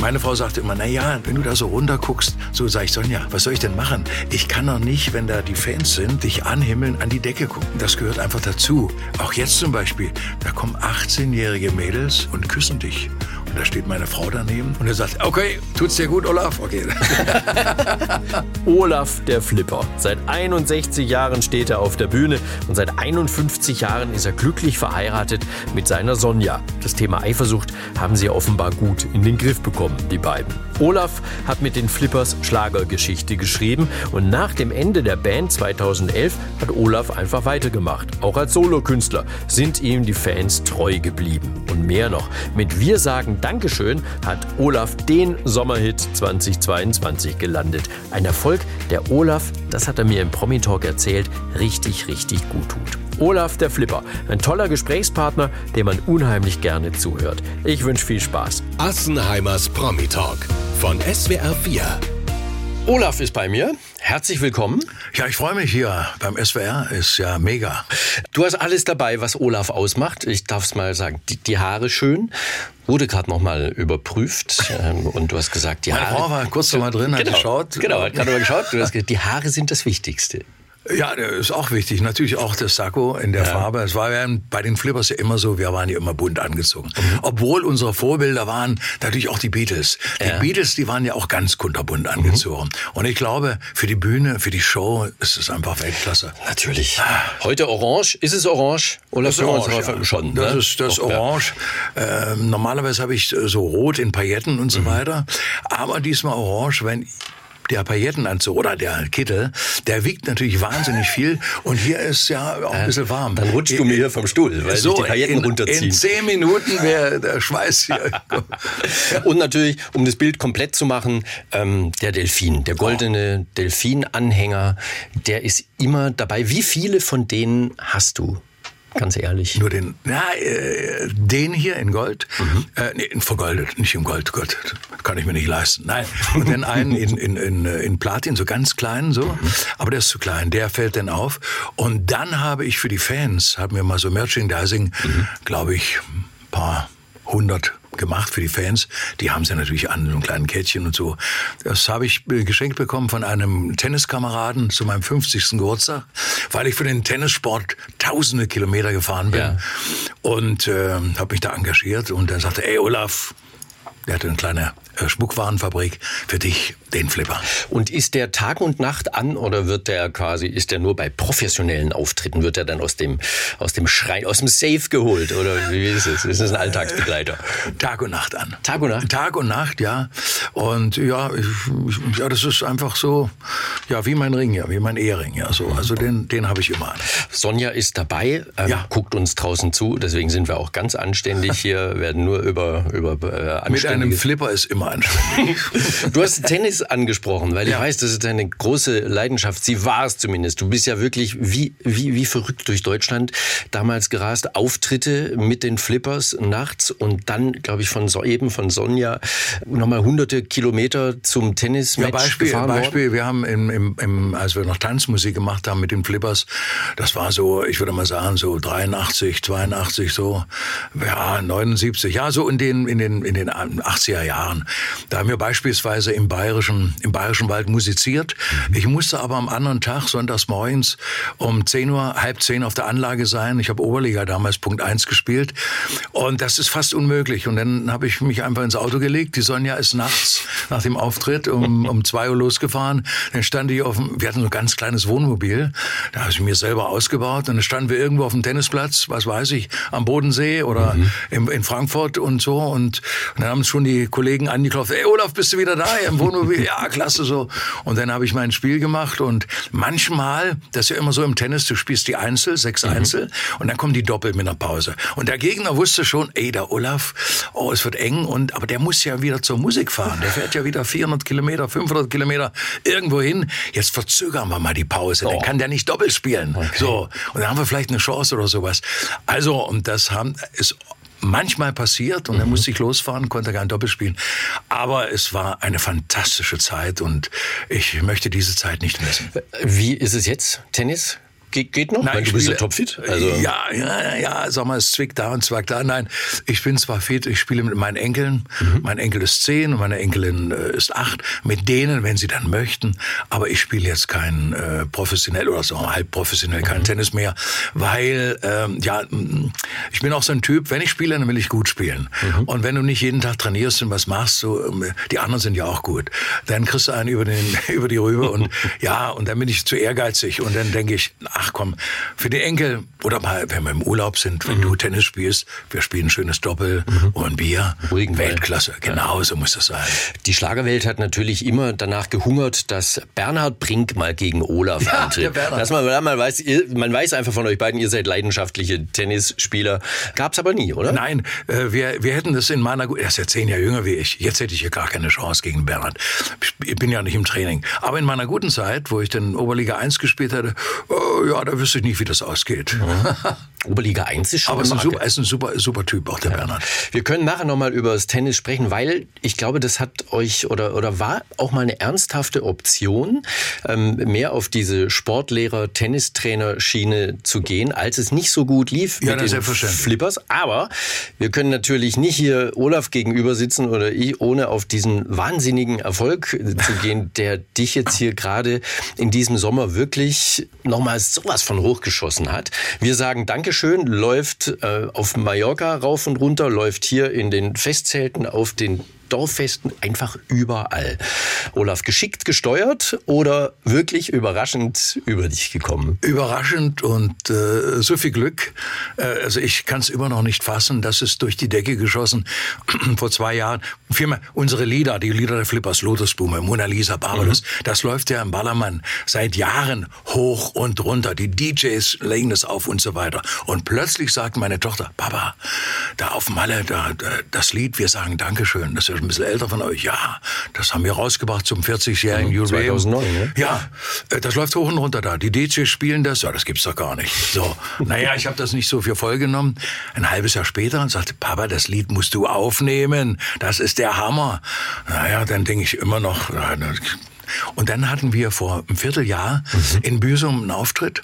Meine Frau sagte immer, na ja, wenn du da so runter guckst, so sag ich, Sonja, was soll ich denn machen? Ich kann doch nicht, wenn da die Fans sind, dich anhimmeln, an die Decke gucken. Das gehört einfach dazu. Auch jetzt zum Beispiel, da kommen 18-jährige Mädels und küssen dich. Da steht meine Frau daneben und er sagt, okay, tut's dir gut, Olaf? Okay. Olaf der Flipper. Seit 61 Jahren steht er auf der Bühne und seit 51 Jahren ist er glücklich verheiratet mit seiner Sonja. Das Thema Eifersucht haben sie offenbar gut in den Griff bekommen, die beiden. Olaf hat mit den Flippers Schlagergeschichte geschrieben und nach dem Ende der Band 2011 hat Olaf einfach weitergemacht. Auch als Solokünstler sind ihm die Fans treu geblieben. Und mehr noch, mit Wir sagen Dankeschön hat Olaf den Sommerhit 2022 gelandet. Ein Erfolg, der Olaf, das hat er mir im Promi-Talk erzählt, richtig, richtig gut tut. Olaf der Flipper, ein toller Gesprächspartner, dem man unheimlich gerne zuhört. Ich wünsche viel Spaß. Assenheimers Promi-Talk von SWR 4. Olaf ist bei mir. Herzlich willkommen. Ja, ich freue mich hier beim SWR. Ist ja mega. Du hast alles dabei, was Olaf ausmacht. Ich darf es mal sagen. Die, die Haare schön. Wurde gerade noch mal überprüft ähm, und du hast gesagt, die Meine Haare. Frau war kurz noch mal drin, hat genau, geschaut. Genau, hat gerade mal geschaut. Du hast gesagt, die Haare sind das Wichtigste. Ja, das ist auch wichtig. Natürlich auch das Sakko in der Farbe. Es war ja bei den Flippers ja immer so, wir waren ja immer bunt angezogen. Obwohl unsere Vorbilder waren natürlich auch die Beatles. Die Ja. Beatles, die waren ja auch ganz kunterbunt angezogen. Und ich glaube, für die Bühne, für die Show ist es einfach Weltklasse. Natürlich. Heute orange. Ist es orange? Das ist orange, ja. ja. schon. Das ne? ist das Doch, ja. Orange. Ähm, normalerweise habe ich so Rot in Pailletten Mhm. und so weiter. Aber diesmal Orange, wenn der Paillettenanzug oder der Kittel, der wiegt natürlich wahnsinnig viel und hier ist ja auch ein bisschen warm. Dann rutschst du mir hier vom Stuhl, weil sich die Pailletten in, runterziehen. In zehn Minuten wäre der Schweiß hier. Und natürlich, um das Bild komplett zu machen, ähm, der Delfin, der goldene Delfin-Anhänger, der ist immer dabei. Wie viele von denen hast du? Ganz ehrlich. Nur den, na, äh, den hier in Gold, äh, nee, in vergoldet, nicht in Gold, Gott, kann ich mir nicht leisten. Nein, und den einen in, in, in, in Platin, so ganz klein, so, aber der ist zu klein, der fällt dann auf. Und dann habe ich für die Fans, haben wir mal so Merchandising, glaube ich, ein paar hundert gemacht für die Fans. Die haben sie natürlich an, so ein kleinen Kettchen und so. Das habe ich äh, geschenkt bekommen von einem Tenniskameraden zu meinem 50. Geburtstag, weil ich für den Tennissport tausende Kilometer gefahren bin. Ja. Und äh, habe mich da engagiert und dann sagte, ey Olaf, der hatte eine kleine Schmuckwarenfabrik, für dich den Flipper. Und ist der Tag und Nacht an oder wird der quasi, ist der nur bei professionellen Auftritten, wird er dann aus dem, aus dem Schrein, aus dem Safe geholt oder wie ist es? Ist es ein Alltagsbegleiter? Tag und Nacht an. Tag und Nacht? Tag und Nacht, ja. Und ja, ich, ja, das ist einfach so, ja, wie mein Ring, ja, wie mein Ehering, ja, so. Also den, den habe ich immer an. Sonja ist dabei, ähm, Ja. guckt uns draußen zu, deswegen sind wir auch ganz anständig hier, werden nur über, über äh, Mit einem Flipper ist immer anständig. Du hast Tennis angesprochen, weil ich Ja. weiß, das ist deine große Leidenschaft. Sie war es zumindest. Du bist ja wirklich wie, wie, wie verrückt durch Deutschland damals gerast. Auftritte mit den Flippers nachts und dann, glaube ich, von so, eben von Sonja nochmal hunderte Kilometer zum Tennismatch Ja, Beispiel, gefahren worden. Beispiel, wir haben im, im, im, als wir noch Tanzmusik gemacht haben mit den Flippers, das war so, ich würde mal sagen, so 83, 82, so, ja, 79, ja, so in den, in den, in den 80er Jahren. Da haben wir beispielsweise im Bayerischen, im Bayerischen Wald musiziert. Ich musste aber am anderen Tag, sonntags morgens, um 10 Uhr, halb 10 auf der Anlage sein. Ich habe Oberliga damals Punkt 1 gespielt. Und das ist fast unmöglich. Und dann habe ich mich einfach ins Auto gelegt. Die Sonja ist nachts nach dem Auftritt um, um 2 Uhr losgefahren. Dann stand ich auf dem, wir hatten so ein ganz kleines Wohnmobil. Da habe ich mir selber ausgebaut. Und dann standen wir irgendwo auf dem Tennisplatz, was weiß ich, am Bodensee oder in, in Frankfurt und so. Und, und dann haben schon die Kollegen angeklopft. Ey, Olaf, bist du wieder da im Wohnmobil? ja, klasse so. Und dann habe ich mein Spiel gemacht. Und manchmal, das ist ja immer so im Tennis, du spielst die Einzel, sechs Einzel. Und dann kommen die Doppel mit einer Pause. Und der Gegner wusste schon, ey, der Olaf, oh, es wird eng. Und, aber der muss ja wieder zur Musik fahren. Der fährt ja wieder 400 Kilometer, 500 Kilometer irgendwo hin. Jetzt verzögern wir mal die Pause. Dann Oh. kann der nicht doppelt spielen. So. Und dann haben wir vielleicht eine Chance oder sowas. Also, und das haben, ist manchmal passiert und dann musste ich losfahren, konnte kein Doppel spielen. Aber es war eine fantastische Zeit und ich möchte diese Zeit nicht missen. Wie ist es jetzt? Tennis? Ge geht noch? Nein, Weil du bist ja topfit. Also, Ja, ja, ja, sag mal, es zwickt da und zwackt da. Nein, ich bin zwar fit, ich spiele mit meinen Enkeln. Mhm. Mein Enkel ist zehn und meine Enkelin äh, ist acht. Mit denen, wenn sie dann möchten. Aber ich spiele jetzt kein äh, professionell oder so halb professionell Mhm. kein Tennis mehr, weil ähm, ja, ich bin auch so ein Typ. Wenn ich spiele, dann will ich gut spielen. Mhm. Und wenn du nicht jeden Tag trainierst und was machst, so ähm, die anderen sind ja auch gut, dann kriegst du einen über den über die Rübe und ja, und dann bin ich zu ehrgeizig und dann denke ich, ach komm, für die Enkel oder mal, wenn wir im Urlaub sind, Mhm. wenn du Tennis spielst, wir spielen ein schönes Doppel und ein Bier, Ruhigen Ball. Weltklasse, genau so muss das sein. Die Schlagerwelt hat natürlich immer danach gehungert, dass Bernhard Brink mal gegen Olaf Ja, antritt. Dass man, man, weiß, man weiß einfach von euch beiden, ihr seid leidenschaftliche Tennisspieler. Gab's aber nie, oder? Nein, äh, wir, wir hätten das in meiner, er ist ja zehn Jahre jünger wie ich, jetzt hätte ich hier gar keine Chance gegen Bernhard. Ich bin ja nicht im Training. Aber in meiner guten Zeit, wo ich dann Oberliga 1 gespielt hatte, oh, ja, da wüsste ich nicht, wie das ausgeht. Oberliga 1 ist schon Aber es ist ein super, er ist ein super, super Typ, auch der Bernhard. Wir können nachher nochmal über das Tennis sprechen, weil ich glaube, das hat euch oder, oder war auch mal eine ernsthafte Option, ähm, mehr auf diese Sportlehrer-Tennistrainer-Schiene zu gehen, als es nicht so gut lief Ja, mit den. Flippers. Aber wir können natürlich nicht hier Olaf gegenüber sitzen oder ich, ohne auf diesen wahnsinnigen Erfolg zu gehen, der dich jetzt hier gerade in diesem Sommer wirklich nochmal sowas von hochgeschossen hat. Wir sagen Dankeschön, läuft äh, auf Mallorca rauf und runter, läuft hier in den Festzelten auf den Dorffesten einfach überall. Olaf, geschickt gesteuert oder wirklich überraschend über dich gekommen? Überraschend und äh, so viel Glück. Äh, also ich kann es immer noch nicht fassen. Das ist durch die Decke geschossen vor zwei Jahren. Vielmehr unsere Lieder, die Lieder der Flippers, Lotusblume, Mona Lisa, Barbados, das läuft ja im Ballermann seit Jahren hoch und runter. Die DJs legen das auf und so weiter. Und plötzlich sagt meine Tochter, Papa, da auf Malle, da, da das Lied, wir sagen Dankeschön. Das ist ein bisschen älter von euch. Ja, das haben wir rausgebracht zum 40-jährigen Jubiläum. 2009, ne? Ja, äh, das läuft hoch und runter da. Die DJs spielen das. Ja, das gibt's doch gar nicht. So, naja, ich habe das nicht so für voll genommen. Ein halbes Jahr später und sagte, Papa, das Lied musst du aufnehmen. Das ist der Hammer. Naja, dann denke ich immer noch. na, Und dann hatten wir vor einem Vierteljahr in Büsum einen Auftritt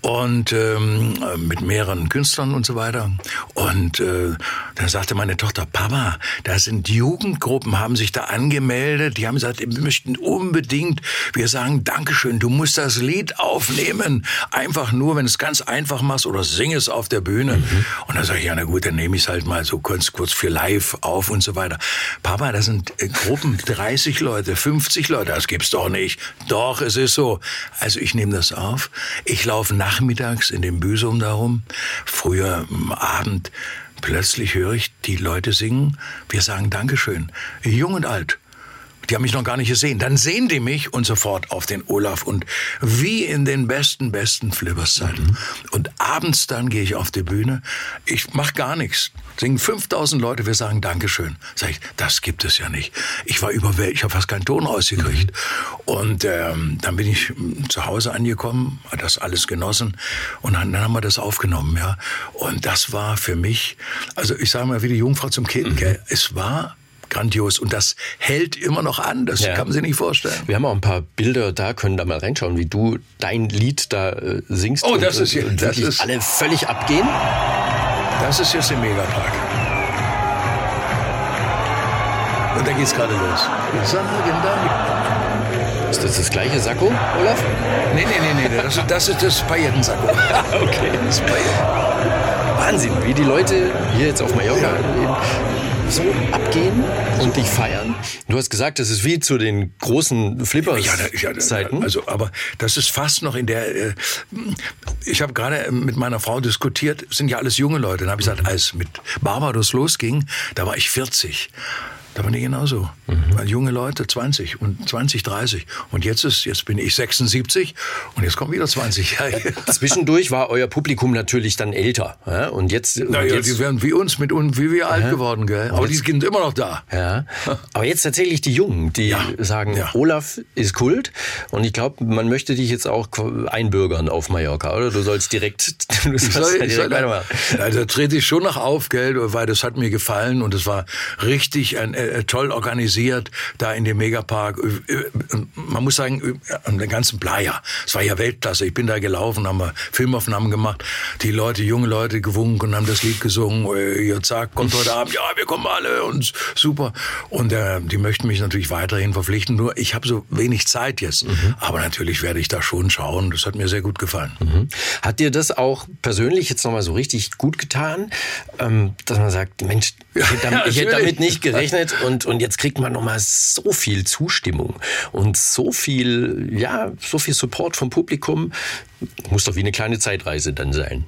und ähm, mit mehreren Künstlern und so weiter. Und äh, dann sagte meine Tochter, Papa, da sind Jugendgruppen, haben sich da angemeldet, die haben gesagt, wir möchten unbedingt, wir sagen Dankeschön, du musst das Lied aufnehmen. Einfach nur, wenn du es ganz einfach machst oder sing es auf der Bühne. Und dann sage ich, ja na gut, dann nehme ich es halt mal so kurz, kurz für live auf und so weiter. Papa, das sind äh, Gruppen, 30 Leute, 50 Leute, das gibt's doch nicht. Doch, es ist so. Also ich nehme das auf. Ich laufe nachmittags in dem Büsum darum, früher am Abend. Plötzlich höre ich die Leute singen. Wir sagen Dankeschön. Jung und alt. Die haben mich noch gar nicht gesehen. Dann sehen die mich und sofort auf den Olaf und wie in den besten, besten Flippers-Zeiten. Und abends dann gehe ich auf die Bühne. Ich mache gar nichts. Singen 5000 Leute, wir sagen Dankeschön. Sag ich, das gibt es ja nicht. Ich war überwältigt, ich habe fast keinen Ton rausgekriegt. Und ähm, dann bin ich mm, zu Hause angekommen, das alles genossen und dann, dann haben wir das aufgenommen, ja. Und das war für mich, also ich sage mal wie die Jungfrau zum Kind, gell? es war grandios und das hält immer noch an, das Ja. kann man sich nicht vorstellen. Wir haben auch ein paar Bilder da, können da mal reinschauen, wie du dein Lied da äh, singst. Oh, und, das ist ja- und das ist- alle völlig abgehen. Das ist jetzt im Megapark. Und da geht's gerade los. Wir sagen Dank. Ist das das gleiche Sakko, Olaf? Nee, nee, nee, nee, das, ist- das ist das Paillettensacko. Okay. Das Pailletten. Wahnsinn, wie die Leute hier jetzt auf Mallorca Ja. So abgehen und dich feiern. Du hast gesagt, das ist wie zu den großen Ja, da- ja, Flippers-Zeiten. da- also, aber das ist fast noch in der. Äh, ich habe gerade mit meiner Frau diskutiert. Sind ja alles junge Leute. Dann habe ich gesagt, als mit Barbados losging, da war ich 40. Da waren die genauso. Weil junge Leute 20 und 20, 30. Und jetzt ist, jetzt bin ich 76 und jetzt kommen wieder 20. Ja, ja. Zwischendurch war euer Publikum natürlich dann älter. Ja? Und jetzt, und ja, jetzt die werden wie uns, mit uns, wie wir alt geworden, gell? Aber die sind immer noch da. Ja, aber jetzt tatsächlich die Jungen, die Ja, sagen, ja. Olaf ist Kult und ich glaube, man möchte dich jetzt auch einbürgern auf Mallorca, oder? Du sollst direkt, du Ich soll, ja ich direkt soll, weitermachen. da, da trete ich schon noch auf, gell, weil das hat mir gefallen und es war richtig ein äh, toll organisiert, da in dem Megapark. Äh, äh, man muss sagen, an den ganzen Playa. Es war ja Weltklasse. Ich bin da gelaufen, haben wir Filmaufnahmen gemacht. Die Leute, junge Leute gewunken und haben das Lied gesungen. Ihr sagt, kommt heute Abend, ja, wir kommen alle und super. Und äh, die möchten mich natürlich weiterhin verpflichten. Nur ich habe so wenig Zeit jetzt. Mhm. Aber natürlich werde ich da schon schauen. Das hat mir sehr gut gefallen. Mhm. Hat dir das auch persönlich jetzt nochmal so richtig gut getan, ähm, dass man sagt, Mensch, ich hätte damit, ich hätte damit nicht gerechnet und, und jetzt kriegt man nochmal so viel Zustimmung und so viel, ja, so viel Support vom Publikum. Muss doch wie eine kleine Zeitreise dann sein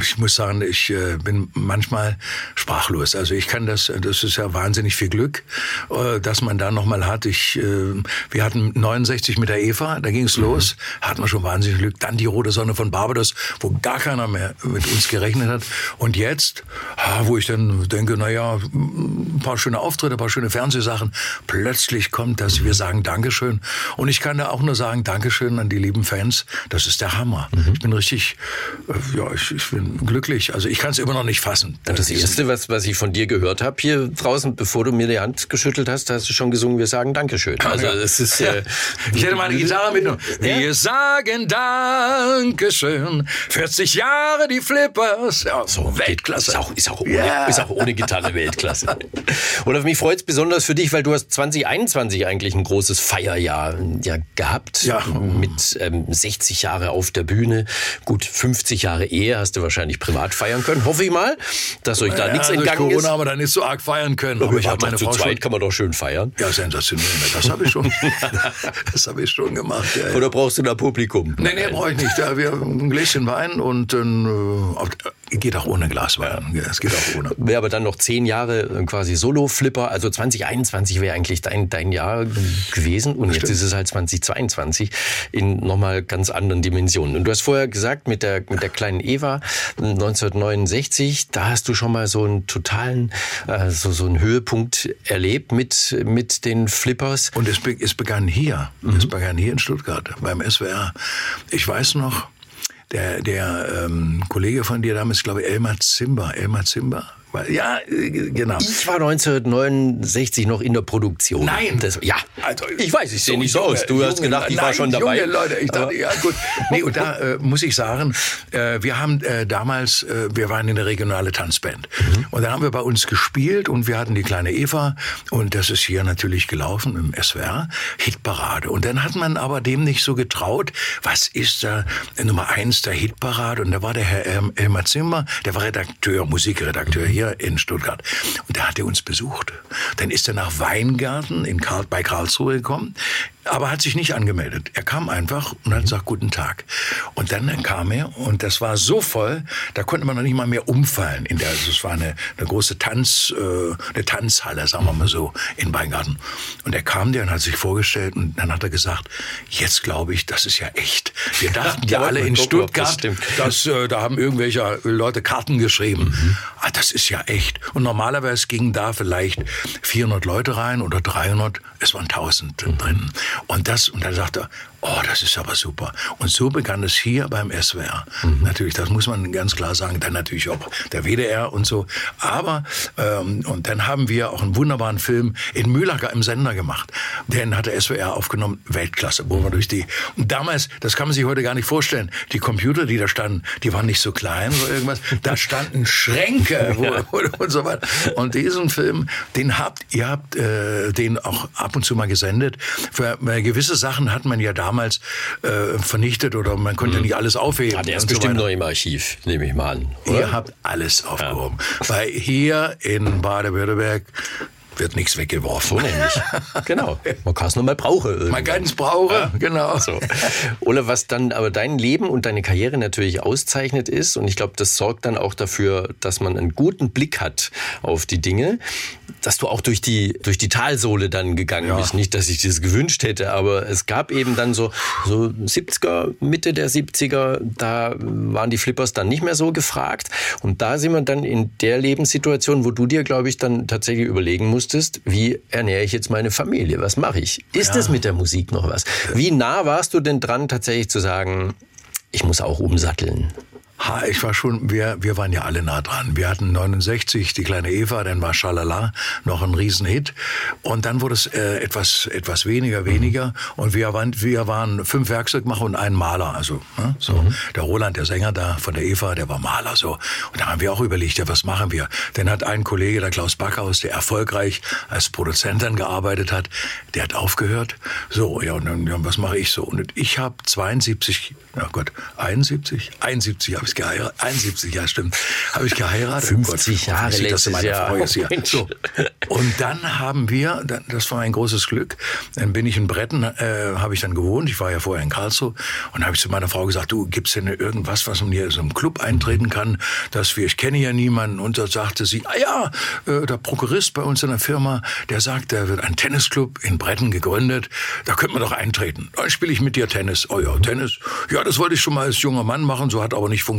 ich muss sagen, ich äh, bin manchmal sprachlos. Also ich kann das, das ist ja wahnsinnig viel Glück, äh, dass man da nochmal hat. Ich, äh, wir hatten 69 mit der Eva, da ging es mhm. los, hatten wir schon wahnsinnig Glück. Dann die rote Sonne von Barbados, wo gar keiner mehr mit uns gerechnet hat. Und jetzt, wo ich dann denke, naja, ein paar schöne Auftritte, ein paar schöne Fernsehsachen, plötzlich kommt dass wir sagen Dankeschön. Und ich kann da auch nur sagen Dankeschön an die lieben Fans. Das ist der Hammer. Mhm. Ich bin richtig, ja, ich, ich bin glücklich. Also ich kann es immer noch nicht fassen. Und das Erste, was, was ich von dir gehört habe hier draußen, bevor du mir die Hand geschüttelt hast, hast du schon gesungen, wir sagen Dankeschön. Also das ist... Äh, ich hätte meine Gitarre mitgenommen. Ja? Wir sagen Dankeschön. 40 Jahre die Flippers. Ja, so, Weltklasse. Ist auch, ist, auch ohne, ja. ist auch ohne Gitarre Weltklasse. Und auf mich freut es besonders für dich, weil du hast 2021 eigentlich ein großes Feierjahr ja, gehabt. Ja. Mit ähm, 60 Jahre auf der Bühne, gut 50 Jahre Ehe hast du wahrscheinlich privat feiern können. Hoffe ich mal, dass euch da ja, nichts entgangen Corona ist. Corona haben wir dann nicht so arg feiern können. Aber, aber ich habe meine zu Frau zweit schon, kann man doch schön feiern. Ja, sensationell. Das habe ich schon. das habe ich schon gemacht. Ja, Oder brauchst du da Publikum? Nee, nee, brauche ich nicht. Ja, wir ein Gläschen Wein und dann äh, geht auch ohne Glas Wein. Ja, es geht auch ohne. Wäre aber dann noch zehn Jahre äh, quasi Solo-Flipper. Also 2021 wäre eigentlich dein, dein Jahr gewesen. Und jetzt ist es halt 2022 in nochmal ganz anderen Dimensionen. Und du hast vorher gesagt, mit der, mit der kleinen Eva 1969, da hast du schon mal so einen totalen, äh, so, so einen Höhepunkt erlebt mit, mit den Flippers. Und es, be es begann hier. Mhm. Es begann hier in Stuttgart beim SWR. Ich weiß noch, der, der ähm, Kollege von dir damals, glaube ich, Elmar Zimber, Elmar Zimber, ja, äh, genau. Ich war 1969 noch in der Produktion. Nein. Das, ja, also, ich weiß, ich sehe so nicht so aus. Du junge, hast gedacht, ich nein, war schon dabei. Junge Leute, ich dachte, ja gut. Nee, und da äh, muss ich sagen, äh, wir haben äh, damals, äh, wir waren in der regionale Tanzband. Mhm. Und dann haben wir bei uns gespielt und wir hatten die kleine Eva und das ist hier natürlich gelaufen im SWR, Hitparade. Und dann hat man aber dem nicht so getraut, was ist da Nummer eins der Hitparade? Und da war der Herr Elmar Zimmer, der war Redakteur, Musikredakteur hier hier in Stuttgart. Und da hat er uns besucht. Dann ist er nach Weingarten in Karl, bei Karlsruhe gekommen aber hat sich nicht angemeldet. Er kam einfach und hat gesagt, guten Tag. Und dann kam er und das war so voll, da konnte man noch nicht mal mehr umfallen. In der, also es war eine, eine große Tanz, äh, eine Tanzhalle, sagen wir mal so, in Weingarten. Und er kam der und hat sich vorgestellt und dann hat er gesagt, jetzt glaube ich, das ist ja echt. Wir dachten ja, alle in Stuttgart, das dass, äh, da haben irgendwelche Leute Karten geschrieben. Mhm. Ah, das ist ja echt. Und normalerweise gingen da vielleicht 400 Leute rein oder 300. Es waren 1000 mhm. drin. Und das, und dann sagt er, Oh, das ist aber super. Und so begann es hier beim SWR. Mhm. Natürlich, das muss man ganz klar sagen. Dann natürlich auch der WDR und so. Aber, ähm, und dann haben wir auch einen wunderbaren Film in Mühlacker im Sender gemacht. Den hat der SWR aufgenommen, Weltklasse, wo wir durch die, und damals, das kann man sich heute gar nicht vorstellen, die Computer, die da standen, die waren nicht so klein oder irgendwas. Da standen Schränke ja. und so weiter. Und diesen Film, den habt, ihr habt äh, den auch ab und zu mal gesendet. Für äh, gewisse Sachen hat man ja da damals äh, vernichtet oder man konnte mhm. nicht alles aufheben. Ah, der ist bestimmt so noch im Archiv, nehme ich mal an. Oder? Ihr habt alles aufgehoben. Ja. Weil hier in Baden-Württemberg wird nichts weggeworfen. So nämlich. genau. Man kann es nur mal brauchen. Irgendwann. Man kann es brauchen, ja. genau. So. Oder was dann aber dein Leben und deine Karriere natürlich auszeichnet ist, und ich glaube, das sorgt dann auch dafür, dass man einen guten Blick hat auf die Dinge, dass du auch durch die, durch die Talsohle dann gegangen ja. bist. Nicht, dass ich das gewünscht hätte, aber es gab eben dann so, so 70er, Mitte der 70er, da waren die Flippers dann nicht mehr so gefragt. Und da sind wir dann in der Lebenssituation, wo du dir, glaube ich, dann tatsächlich überlegen musst, musstest, wie ernähre ich jetzt meine Familie? Was mache ich? Ist es mit der Musik noch was? Wie nah warst du denn dran, tatsächlich zu sagen, ich muss auch umsatteln? Ha, ich war schon, wir, wir waren ja alle nah dran. Wir hatten 69 die kleine Eva, dann war Schalala noch ein Riesenhit. Und dann wurde es äh, etwas, etwas weniger, weniger. Und wir waren, wir waren fünf Werkzeugmacher und ein Maler. Also ne, so mhm. der Roland, der Sänger da von der Eva, der war Maler. So und da haben wir auch überlegt, ja, was machen wir? Dann hat ein Kollege, der Klaus Backhaus, der erfolgreich als Produzent dann gearbeitet hat, der hat aufgehört. So ja, und dann ja, was mache ich so? Und ich habe 72, na Gott, 71, 71 habe ich geheiratet. 71, ja stimmt. Habe ich geheiratet. 50 oh Jahre letztes Jahr. Ist hier. So. Und dann haben wir, das war ein großes Glück, dann bin ich in Bretten, äh, habe ich dann gewohnt. Ich war ja vorher in Karlsruhe und habe ich zu meiner Frau gesagt, du, gibt's denn irgendwas, was man hier so im Club eintreten kann, dass wir, ich kenne ja niemanden. Und da sagte sie, ah ja, äh, der Prokurist bei uns in der Firma, der sagt, da wird ein Tennisclub in Bretten gegründet, da könnte man doch eintreten. Dann spiele ich mit dir Tennis. Oh ja, Tennis. Ja, das wollte ich schon mal als junger Mann machen, so hat aber nicht funktioniert.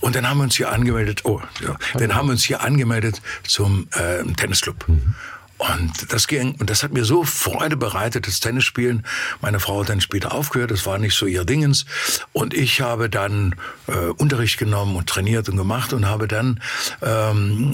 Und dann haben wir uns hier angemeldet, oh, ja, dann haben wir uns hier angemeldet zum äh, Tennisclub. Mhm. Und das ging, und das hat mir so Freude bereitet, das Tennisspielen. Meine Frau hat dann später aufgehört, das war nicht so ihr Dingens. Und ich habe dann äh, Unterricht genommen und trainiert und gemacht und habe dann ähm,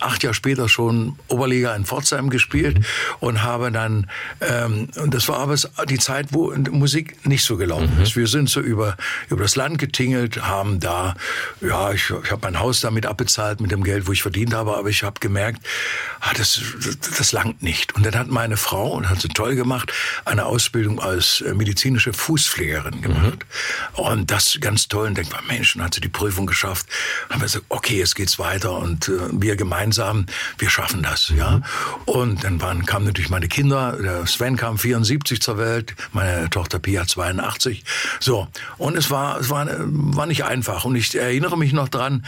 acht Jahre später schon Oberliga in Pforzheim gespielt und habe dann, ähm, und das war aber die Zeit, wo Musik nicht so gelaufen mhm. ist. Wir sind so über, über das Land getingelt, haben da, ja, ich, ich habe mein Haus damit abbezahlt mit dem Geld, wo ich verdient habe, aber ich habe gemerkt, ah, das, das das langt nicht. Und dann hat meine Frau, und hat sie toll gemacht, eine Ausbildung als äh, medizinische Fußpflegerin gemacht. Mhm. Und das ganz toll. Und denkt man, Mensch, dann hat sie die Prüfung geschafft. Haben wir gesagt, okay, jetzt geht's weiter. Und äh, wir gemeinsam, wir schaffen das. Mhm. ja. Und dann waren, kamen natürlich meine Kinder. Der Sven kam 74 zur Welt, meine Tochter Pia 82. So. Und es war, es war, war nicht einfach. Und ich erinnere mich noch dran,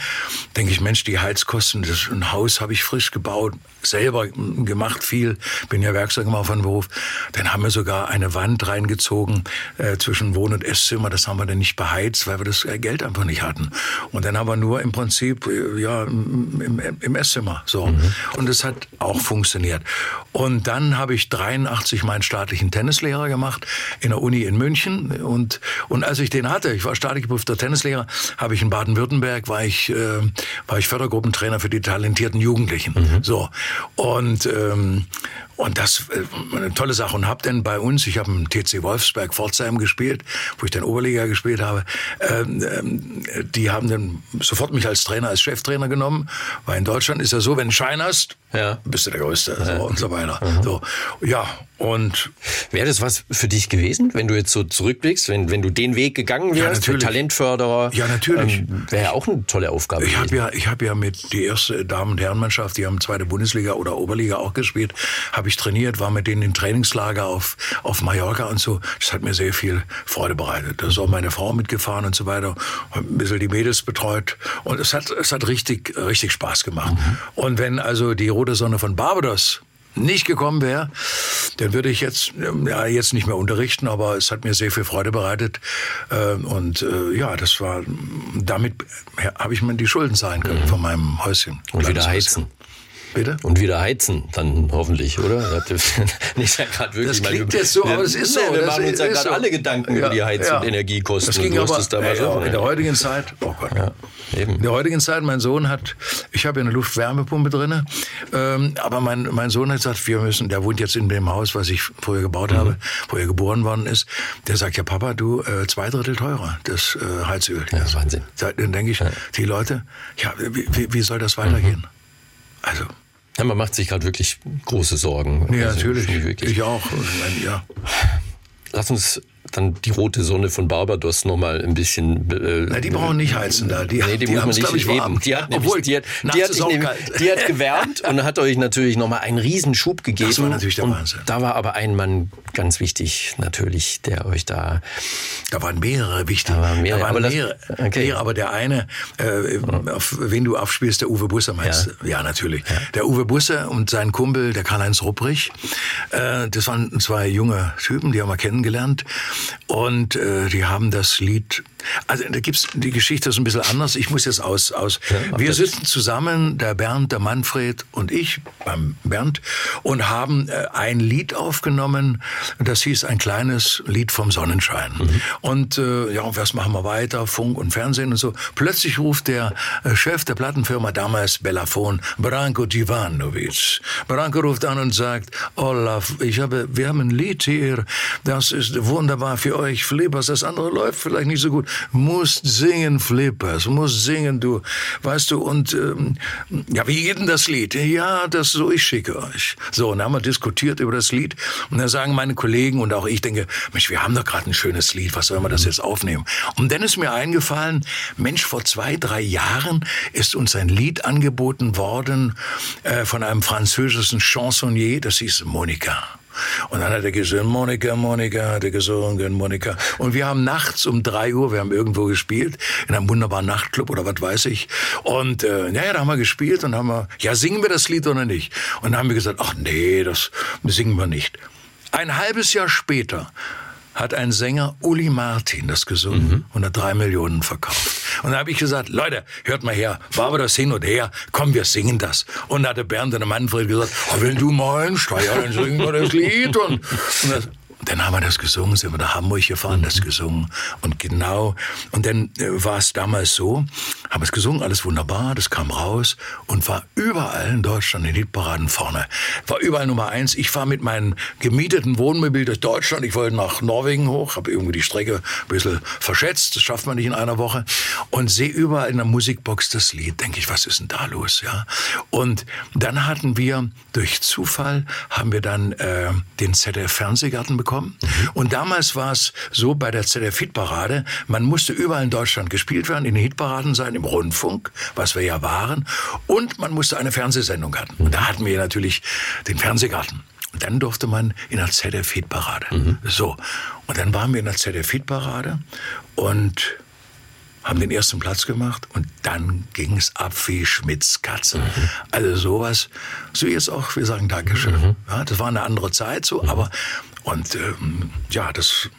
denke ich, Mensch, die Heizkosten, das, ein Haus habe ich frisch gebaut, selber gemacht viel, bin ja Werkzeugmacher von Beruf. Dann haben wir sogar eine Wand reingezogen äh, zwischen Wohn- und Esszimmer. Das haben wir dann nicht beheizt, weil wir das äh, Geld einfach nicht hatten. Und dann haben wir nur im Prinzip äh, ja im, im, Esszimmer so. Mhm. Und es hat auch funktioniert. Und dann habe ich 83 meinen staatlichen Tennislehrer gemacht in der Uni in München. Und und als ich den hatte, ich war staatlich geprüfter Tennislehrer, habe ich in Baden-Württemberg war ich äh, war ich Fördergruppentrainer für die talentierten Jugendlichen. Mhm. So und äh, ähm, und das äh, eine tolle Sache. Und habe dann bei uns, ich habe im TC Wolfsberg Pforzheim gespielt, wo ich dann Oberliga gespielt habe. Ähm, ähm, die haben dann sofort mich als Trainer, als Cheftrainer genommen, weil in Deutschland ist ja so, wenn du Schein hast, ja. bist du der Größte ja. so, und so weiter. Mhm. So, ja, und wäre das was für dich gewesen, wenn du jetzt so zurückblickst, wenn, wenn du den Weg gegangen wärst, ja, für Talentförderer? Ja, natürlich. Ähm, wäre ja auch eine tolle Aufgabe. Ich habe ja, ich habe ja mit die erste Damen- und Herrenmannschaft, die haben zweite Bundesliga oder Oberliga auch gespielt, habe ich trainiert, war mit denen im Trainingslager auf auf Mallorca und so. Das hat mir sehr viel Freude bereitet. Da ist auch meine Frau mitgefahren und so weiter, ein bisschen die Mädels betreut und es hat es hat richtig richtig Spaß gemacht. Mhm. Und wenn also die rote Sonne von Barbados nicht gekommen wäre, dann würde ich jetzt ja jetzt nicht mehr unterrichten, aber es hat mir sehr viel Freude bereitet ähm, und äh, ja, das war damit habe ich mir die Schulden zahlen können mhm. von meinem Häuschen. Und wieder heizen. Bitte? Und wieder heizen, dann hoffentlich, oder? nicht ja gerade wirklich. Das klingt jetzt so, aber es ist so. Wir machen uns ja gerade so. alle Gedanken über die Heiz- und Energiekosten. Das ging aber damals ey, auch, in der heutigen Zeit. Oh Gott. In der heutigen Zeit, mein Sohn hat, ich habe ja eine Luftwärmepumpe drin, ähm, aber mein, mein Sohn hat gesagt, wir müssen, der wohnt jetzt in dem Haus, was ich vorher gebaut mhm. habe, wo er geboren worden ist. Der sagt ja, Papa, du äh, zwei Drittel teurer, das äh, Heizöl. Ja, Wahnsinn. Dann denke ich, die Leute, ja, wie, wie, wie soll das weitergehen? Mhm. Also ja, man macht sich gerade wirklich große Sorgen. Ja, also, natürlich. Ich auch. Ja. Lass uns dann die rote Sonne von Barbados noch mal ein bisschen. Äh, Na, die brauchen nicht heizen da. Die, nee, die, die muss man nicht heben. Die hat, nämlich, Obwohl, die hat, die hat, nämlich, die hat gewärmt und hat euch natürlich noch mal einen Riesenschub gegeben. Das war natürlich der Wahnsinn. Da war aber ein Mann ganz wichtig, natürlich, der euch da. Da waren mehrere wichtig. Da waren mehrere. Da waren aber, mehrere, okay. mehrere, aber der eine, äh, auf wen du aufspielst, der Uwe Busse meinst ja. Ja, natürlich. Ja. Der Uwe Busse und sein Kumpel, der Karl-Heinz Rupprich, äh, das waren zwei junge Typen, die haben wir kennengelernt. Und äh, die haben das Lied Also da gibt's die Geschichte ist ein bisschen anders. Ich muss jetzt aus aus. Ja, wir sitzen zusammen, der Bernd, der Manfred und ich beim Bernd und haben äh, ein Lied aufgenommen. Das hieß ein kleines Lied vom Sonnenschein. Mhm. Und äh, ja, und was machen wir weiter? Funk und Fernsehen und so. Plötzlich ruft der äh, Chef der Plattenfirma damals Bellafon, Branko Divanovic. Branko ruft an und sagt, Olaf, ich habe, wir haben ein Lied hier, das ist wunderbar für euch, Flippers, das andere läuft vielleicht nicht so gut. Musst singen, Flippers, musst singen, du, weißt du, und ähm, ja, wie geht denn das Lied? Ja, das so, ich schicke euch. So, und dann haben wir diskutiert über das Lied und dann sagen meine Kollegen und auch ich denke, Mensch, wir haben doch gerade ein schönes Lied, was sollen wir das jetzt aufnehmen? Und dann ist mir eingefallen, Mensch, vor zwei, drei Jahren ist uns ein Lied angeboten worden äh, von einem französischen Chansonnier, das hieß Monika. Und dann hat er gesungen, Monika, Monika, hat er gesungen, Monika. Und wir haben nachts um drei Uhr, wir haben irgendwo gespielt, in einem wunderbaren Nachtclub oder was weiß ich. Und äh, naja, da haben wir gespielt und haben wir, ja, singen wir das Lied oder nicht? Und dann haben wir gesagt, ach nee, das singen wir nicht. Ein halbes Jahr später hat ein Sänger Uli Martin das gesungen und hat drei Millionen verkauft. Und da habe ich gesagt, Leute, hört mal her, war wir das hin und her, komm, wir singen das. Und da hatte Bernd und der Manfred gesagt, oh, wenn du meinst, ja, dann singen wir das Lied. Und, und das, dann haben wir das gesungen, sind wir nach Hamburg gefahren, das gesungen. Und genau, und dann äh, war es damals so, haben es gesungen, alles wunderbar, das kam raus und war überall in Deutschland in den Hitparaden vorne. War überall Nummer eins. Ich war mit meinem gemieteten Wohnmobil durch Deutschland, ich wollte nach Norwegen hoch, habe irgendwie die Strecke ein bisschen verschätzt, das schafft man nicht in einer Woche, und sehe überall in der Musikbox das Lied, denke ich, was ist denn da los, ja? Und dann hatten wir, durch Zufall, haben wir dann äh, den ZDF-Fernsehgarten bekommen. Und damals war es so bei der ZDF-Hitparade, man musste überall in Deutschland gespielt werden, in den Hitparaden sein, im Rundfunk, was wir ja waren, und man musste eine Fernsehsendung haben. Und da hatten wir natürlich den Fernsehgarten. Und dann durfte man in der ZDF-Hitparade. So. Und dann waren wir in der ZDF-Hitparade und haben den ersten Platz gemacht und dann ging's ab wie Schmitz Katze. Also sowas, so jetzt auch, wir sagen Dankeschön. Ja, das war eine andere Zeit so, aber und ähm, ja, das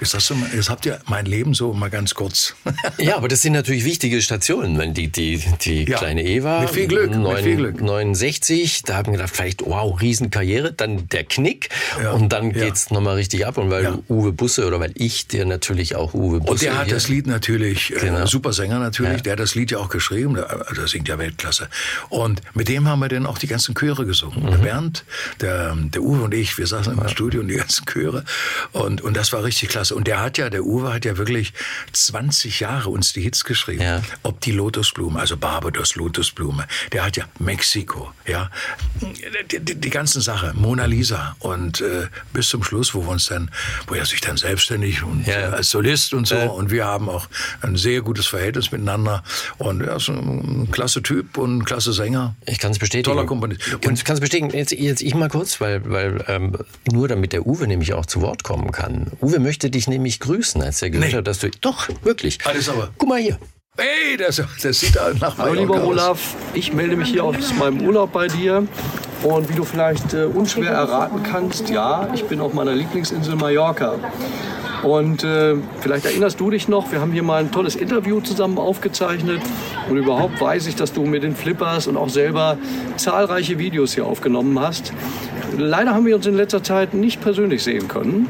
jetzt, hast du, jetzt habt ihr mein Leben so mal ganz kurz. Ja, aber das sind natürlich wichtige Stationen. Wenn die, die, die Ja, kleine Eva, mit viel Glück, mit neun- viel Glück. 69, da haben wir gedacht, vielleicht, wow, Riesenkarriere, dann der Knick Ja, und dann ja. geht's noch nochmal richtig ab. Und weil. Uwe Busse oder weil ich dir natürlich auch Uwe Busse. Und der hat das Lied natürlich, Genau. äh, super Sänger natürlich, der hat das Lied ja auch geschrieben, der, also der singt ja Weltklasse. Und mit dem haben wir dann auch die ganzen Chöre gesungen. Mhm. Der Bernd, der, der Uwe und ich, wir saßen im Studio und die ganzen Chöre. Und, und das war richtig klasse. Und der hat ja, der Uwe hat ja wirklich 20 Jahre uns die Hits geschrieben. Ja. Ob die Lotusblume, also Barbados Lotusblume. Der hat ja Mexiko, ja. Die, die, die ganzen Sachen, Mona Lisa. Und äh, bis zum Schluss, wo wir uns dann, wo er sich dann selbstständig und Ja. äh, als Solist und so. Ja. Und wir haben auch ein sehr gutes Verhältnis miteinander. Und er ist ein klasse Typ und ein klasse Sänger. Ich kann es bestätigen. Toller Komponist. Und ich kann es bestätigen. Jetzt, jetzt ich mal kurz, weil, weil ähm, nur damit der Uwe nämlich auch zu Wort kommen kann. Uwe möchte dich nämlich grüßen, als er gehört Nee. hat, dass du. Doch, wirklich. Alles aber. Guck mal hier. Hey, das, das sieht da nach Hallo lieber aus. Olaf, ich melde mich hier aus meinem Urlaub bei dir. Und wie du vielleicht äh, unschwer erraten kannst, ja, ich bin auf meiner Lieblingsinsel Mallorca. Und äh, vielleicht erinnerst du dich noch, wir haben hier mal ein tolles Interview zusammen aufgezeichnet. Und überhaupt weiß ich, dass du mit den Flippers und auch selber zahlreiche Videos hier aufgenommen hast. Leider haben wir uns in letzter Zeit nicht persönlich sehen können.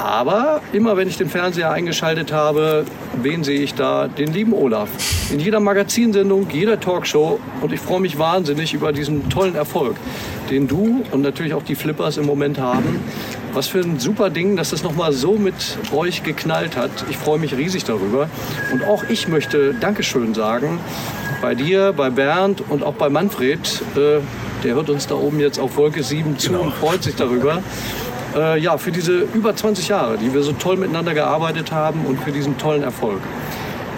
Aber immer wenn ich den Fernseher eingeschaltet habe, wen sehe ich da? Den lieben Olaf. In jeder Magazinsendung, jeder Talkshow. Und ich freue mich wahnsinnig über diesen tollen Erfolg, den du und natürlich auch die Flippers im Moment haben. Was für ein super Ding, dass das nochmal so mit euch geknallt hat. Ich freue mich riesig darüber. Und auch ich möchte Dankeschön sagen. Bei dir, bei Bernd und auch bei Manfred. Äh, der hört uns da oben jetzt auf Wolke 7 zu und freut sich darüber äh, ja, für diese über 20 Jahre, die wir so toll miteinander gearbeitet haben und für diesen tollen Erfolg.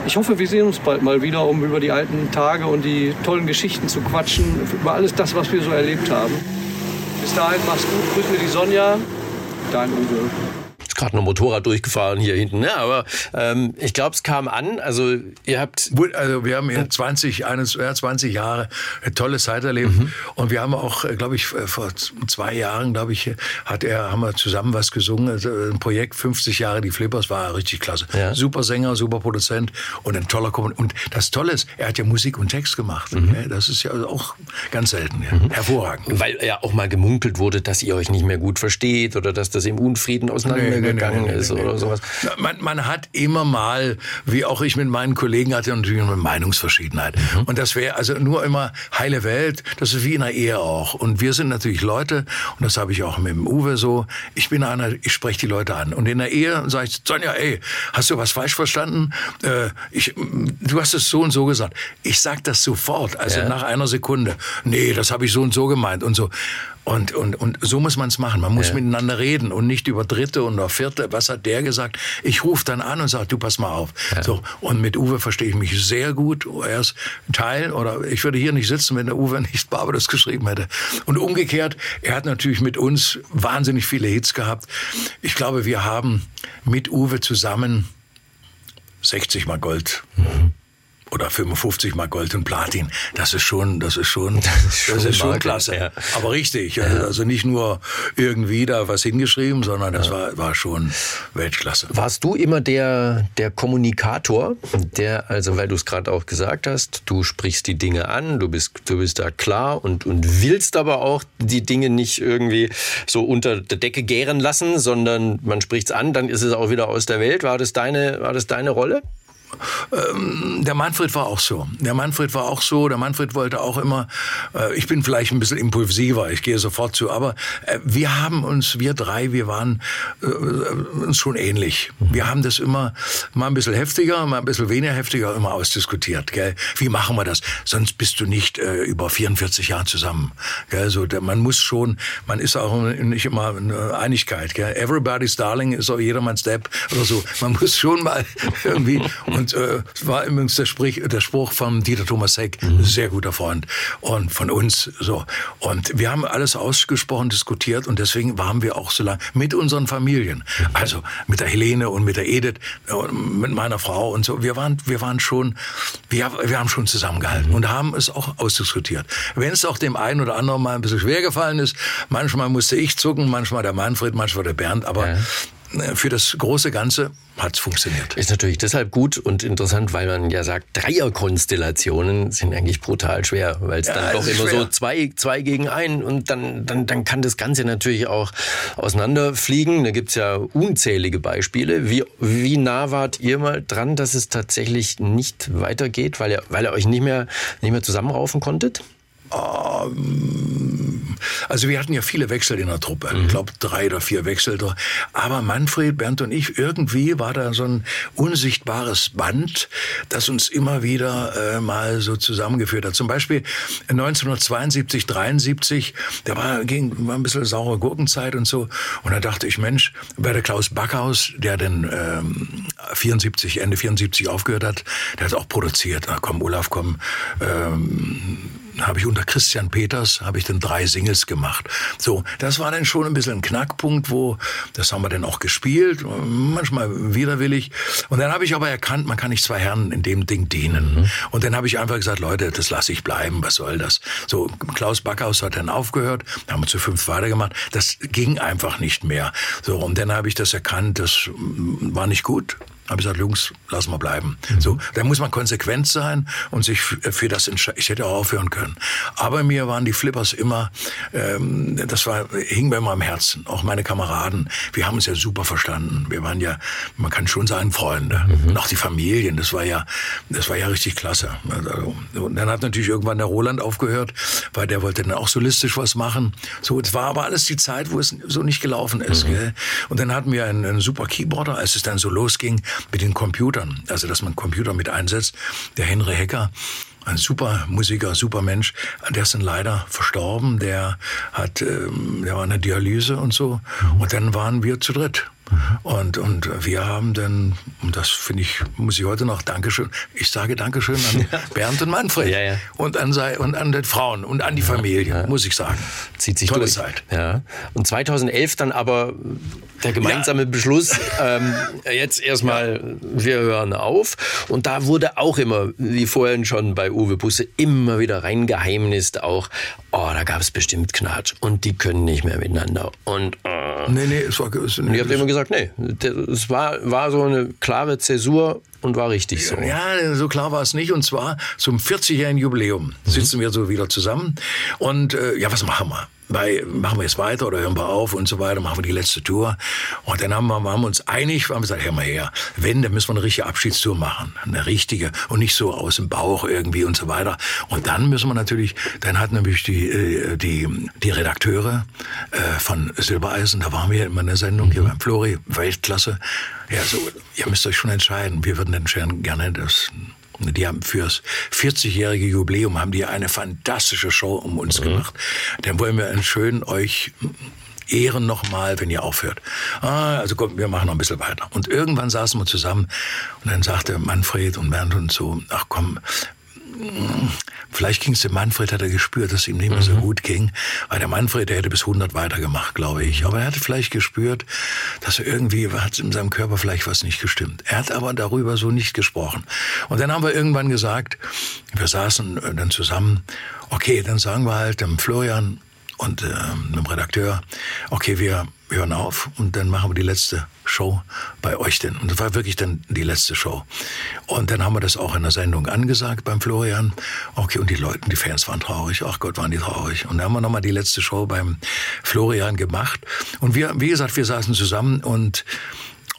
Ich hoffe, wir sehen uns bald mal wieder, um über die alten Tage und die tollen Geschichten zu quatschen, über alles das, was wir so erlebt haben. Bis dahin, mach's gut, grüß mir die Sonja, dein Uwe. Gerade noch Motorrad durchgefahren hier hinten, ne? aber ähm, ich glaube, es kam an. Also ihr habt... Also wir haben hier 20, 21, Jahre eine tolle Zeit erlebt mhm. und wir haben auch, äh, glaube ich, vor zwei Jahren, glaube ich, hat er, haben wir zusammen was gesungen. Also ein Projekt 50 Jahre die Flippers war richtig klasse. Ja. Super Sänger, super Produzent und ein toller Kommunikator. Und das Tolle ist, er hat ja Musik und Text gemacht. Mhm. Das ist ja auch ganz selten. Ja. Mhm. Hervorragend. Weil ja auch mal gemunkelt wurde, dass ihr euch nicht mehr gut versteht oder dass das im Unfrieden auseinandergegangen nee, nee, nee, ist oder sowas. Man, man, hat immer mal, wie auch ich mit meinen Kollegen hatte, natürlich eine Meinungsverschiedenheit. Mhm. Und das wäre also nur immer heile Welt. Das ist wie in einer Ehe auch. Und wir sind natürlich Leute, und das habe ich auch mit dem Uwe so, ich bin einer, ich spreche die Leute an. Und in der Ehe sage ich, Sonja, ey, hast du was falsch verstanden? Äh, ich, du hast es so und so gesagt. Ich sag das sofort, also ja. nach einer Sekunde. Nee, das habe ich so und so gemeint und so. Und, und, und so muss man es machen. Man muss ja. miteinander reden und nicht über Dritte und Vierte. Was hat der gesagt? Ich rufe dann an und sage, du pass mal auf. Ja. So, und mit Uwe verstehe ich mich sehr gut. Er ist Teil, oder ich würde hier nicht sitzen, wenn der Uwe nicht Barbados geschrieben hätte. Und umgekehrt, er hat natürlich mit uns wahnsinnig viele Hits gehabt. Ich glaube, wir haben mit Uwe zusammen 60 mal Gold. Mhm oder 55 mal Gold und Platin. Das ist schon, das ist schon, das ist schon, das ist schon klasse. Ja. Aber richtig, ja. also nicht nur irgendwie da was hingeschrieben, sondern das ja. war, war schon Weltklasse. Warst du immer der, der Kommunikator, der, also weil du es gerade auch gesagt hast, du sprichst die Dinge an, du bist, du bist da klar und, und willst aber auch die Dinge nicht irgendwie so unter der Decke gären lassen, sondern man spricht es an, dann ist es auch wieder aus der Welt. War das deine, war das deine Rolle? Ähm, der Manfred war auch so. Der Manfred war auch so. Der Manfred wollte auch immer, äh, ich bin vielleicht ein bisschen impulsiver, ich gehe sofort zu, aber äh, wir haben uns, wir drei, wir waren äh, uns schon ähnlich. Wir haben das immer mal ein bisschen heftiger, mal ein bisschen weniger heftiger immer ausdiskutiert. Gell? Wie machen wir das? Sonst bist du nicht über 44 Jahre zusammen. Gell? So, man muss schon, man ist auch nicht immer eine Einigkeit. Gell? Everybody's Darling ist auch jedermanns Depp oder so. Man muss schon mal irgendwie und äh, war übrigens der, Sprich, der Spruch von Dieter Thomas Heck, mhm. sehr guter Freund und von uns so. Und wir haben alles ausgesprochen, diskutiert und deswegen waren wir auch so lange mit unseren Familien. Also mit der Helene und mit der Edith, mit meiner Frau und so. Wir waren, wir waren schon, wir, wir haben schon zusammengehalten mhm. und haben es auch ausdiskutiert. Wenn es auch dem einen oder anderen mal ein bisschen schwer gefallen ist, manchmal musste ich zucken, manchmal der Manfred, manchmal der Bernd, aber ja für das große Ganze hat es funktioniert. Ist natürlich deshalb gut und interessant, weil man ja sagt, Dreierkonstellationen sind eigentlich brutal schwer, weil es ja, dann doch immer schwer. so zwei, zwei gegen einen und dann, dann, dann kann das Ganze natürlich auch auseinanderfliegen. Da gibt's ja unzählige Beispiele. Wie, wie nah wart ihr mal dran, dass es tatsächlich nicht weitergeht, weil ihr, weil ihr euch nicht mehr, nicht mehr zusammenraufen konntet? Ähm, also wir hatten ja viele Wechsel in der Truppe. Mhm. Ich glaube drei oder vier Wechsel. Aber Manfred, Bernd und ich, irgendwie war da so ein unsichtbares Band, das uns immer wieder äh, mal so zusammengeführt hat. Zum Beispiel 1972, 73, da war, ging, war ein bisschen saure Gurkenzeit und so. Und da dachte ich, Mensch, bei der Klaus Backhaus, der dann ähm, 74, Ende 74 aufgehört hat, der hat auch produziert. Na komm, Olaf, komm, ähm, habe ich unter Christian Peters habe ich dann drei Singles gemacht. So, das war dann schon ein bisschen ein Knackpunkt, wo das haben wir dann auch gespielt, manchmal widerwillig. Und dann habe ich aber erkannt, man kann nicht zwei Herren in dem Ding dienen. Mhm. Und dann habe ich einfach gesagt, Leute, das lasse ich bleiben. Was soll das? So, Klaus Backhaus hat dann aufgehört, haben wir zu fünf weitergemacht. Das ging einfach nicht mehr. So, und dann habe ich das erkannt, das war nicht gut habe ich gesagt, Jungs, lass mal bleiben. Mhm. So, da muss man konsequent sein und sich für das entscheiden. Ich hätte auch aufhören können. Aber mir waren die Flippers immer, ähm, das war, hing mir immer am Herzen. Auch meine Kameraden. Wir haben uns ja super verstanden. Wir waren ja, man kann schon sagen, Freunde. Mhm. Und auch die Familien. Das war ja, das war ja richtig klasse. Also, und dann hat natürlich irgendwann der Roland aufgehört, weil der wollte dann auch solistisch was machen. So, es war aber alles die Zeit, wo es so nicht gelaufen ist. Mhm. Gell? Und dann hatten wir einen, einen super Keyboarder, als es dann so losging mit den Computern, also dass man Computer mit einsetzt. Der Henry Hecker, ein super Musiker, super Mensch, der ist dann leider verstorben. Der hat, ähm, der war in der Dialyse und so. Und dann waren wir zu dritt. Und, und wir haben dann, und das finde ich, muss ich heute noch Dankeschön, ich sage Dankeschön an Bernd und Manfred Ja, ja. und an, und an den Frauen und an die Familie, muss ich sagen. Zieht sich Tolle durch. Zeit. Ja. Und 2011 dann aber der gemeinsame Beschluss, ähm, jetzt erstmal, wir hören auf. Und da wurde auch immer, wie vorhin schon bei Uwe Busse, immer wieder reingeheimnist auch, oh, da gab es bestimmt Knatsch und die können nicht mehr miteinander. Und, äh, Nee, nee, es war, es, und ihr habt immer gesagt, nee, es war, war so eine klare Zäsur und war richtig so. Ja, so klar war es nicht. Und zwar zum 40-jährigen Jubiläum sitzen wir so wieder zusammen. Und äh, ja, was machen wir? Bei, machen wir jetzt weiter oder hören wir auf und so weiter, machen wir die letzte Tour. Und dann haben wir, haben wir uns einig, haben gesagt, hör mal her, wenn, dann müssen wir eine richtige Abschiedstour machen. Eine richtige und nicht so aus dem Bauch irgendwie und so weiter. Und dann müssen wir natürlich, dann hat nämlich die, äh, die, die Redakteure äh, von Silbereisen, da waren wir in meiner Sendung hier beim Flori, Weltklasse. Ja, so, ihr müsst euch schon entscheiden. Wir würden dann gerne das die haben fürs 40-jährige Jubiläum haben die eine fantastische Show um uns gemacht. Dann wollen wir einen schön euch ehren nochmal, wenn ihr aufhört. Ah, also komm, wir machen noch ein bisschen weiter. Und irgendwann saßen wir zusammen und dann sagte Manfred und Bernd und so, ach komm, Vielleicht ging es dem Manfred, hat er gespürt, dass es ihm nicht mehr so gut ging. Weil der Manfred, der hätte bis 100 weitergemacht, glaube ich. Aber er hatte vielleicht gespürt, dass er irgendwie, hat in seinem Körper vielleicht was nicht gestimmt. Er hat aber darüber so nicht gesprochen. Und dann haben wir irgendwann gesagt, wir saßen äh, dann zusammen, okay, dann sagen wir halt dem Florian und äh, dem Redakteur, okay, wir hören auf und dann machen wir die letzte Show bei euch denn. Und das war wirklich dann die letzte Show. Und dann haben wir das auch in der Sendung angesagt beim Florian. Okay, und die Leute, die Fans waren traurig. Ach Gott, waren die traurig. Und dann haben wir nochmal die letzte Show beim Florian gemacht. Und wir, wie gesagt, wir saßen zusammen und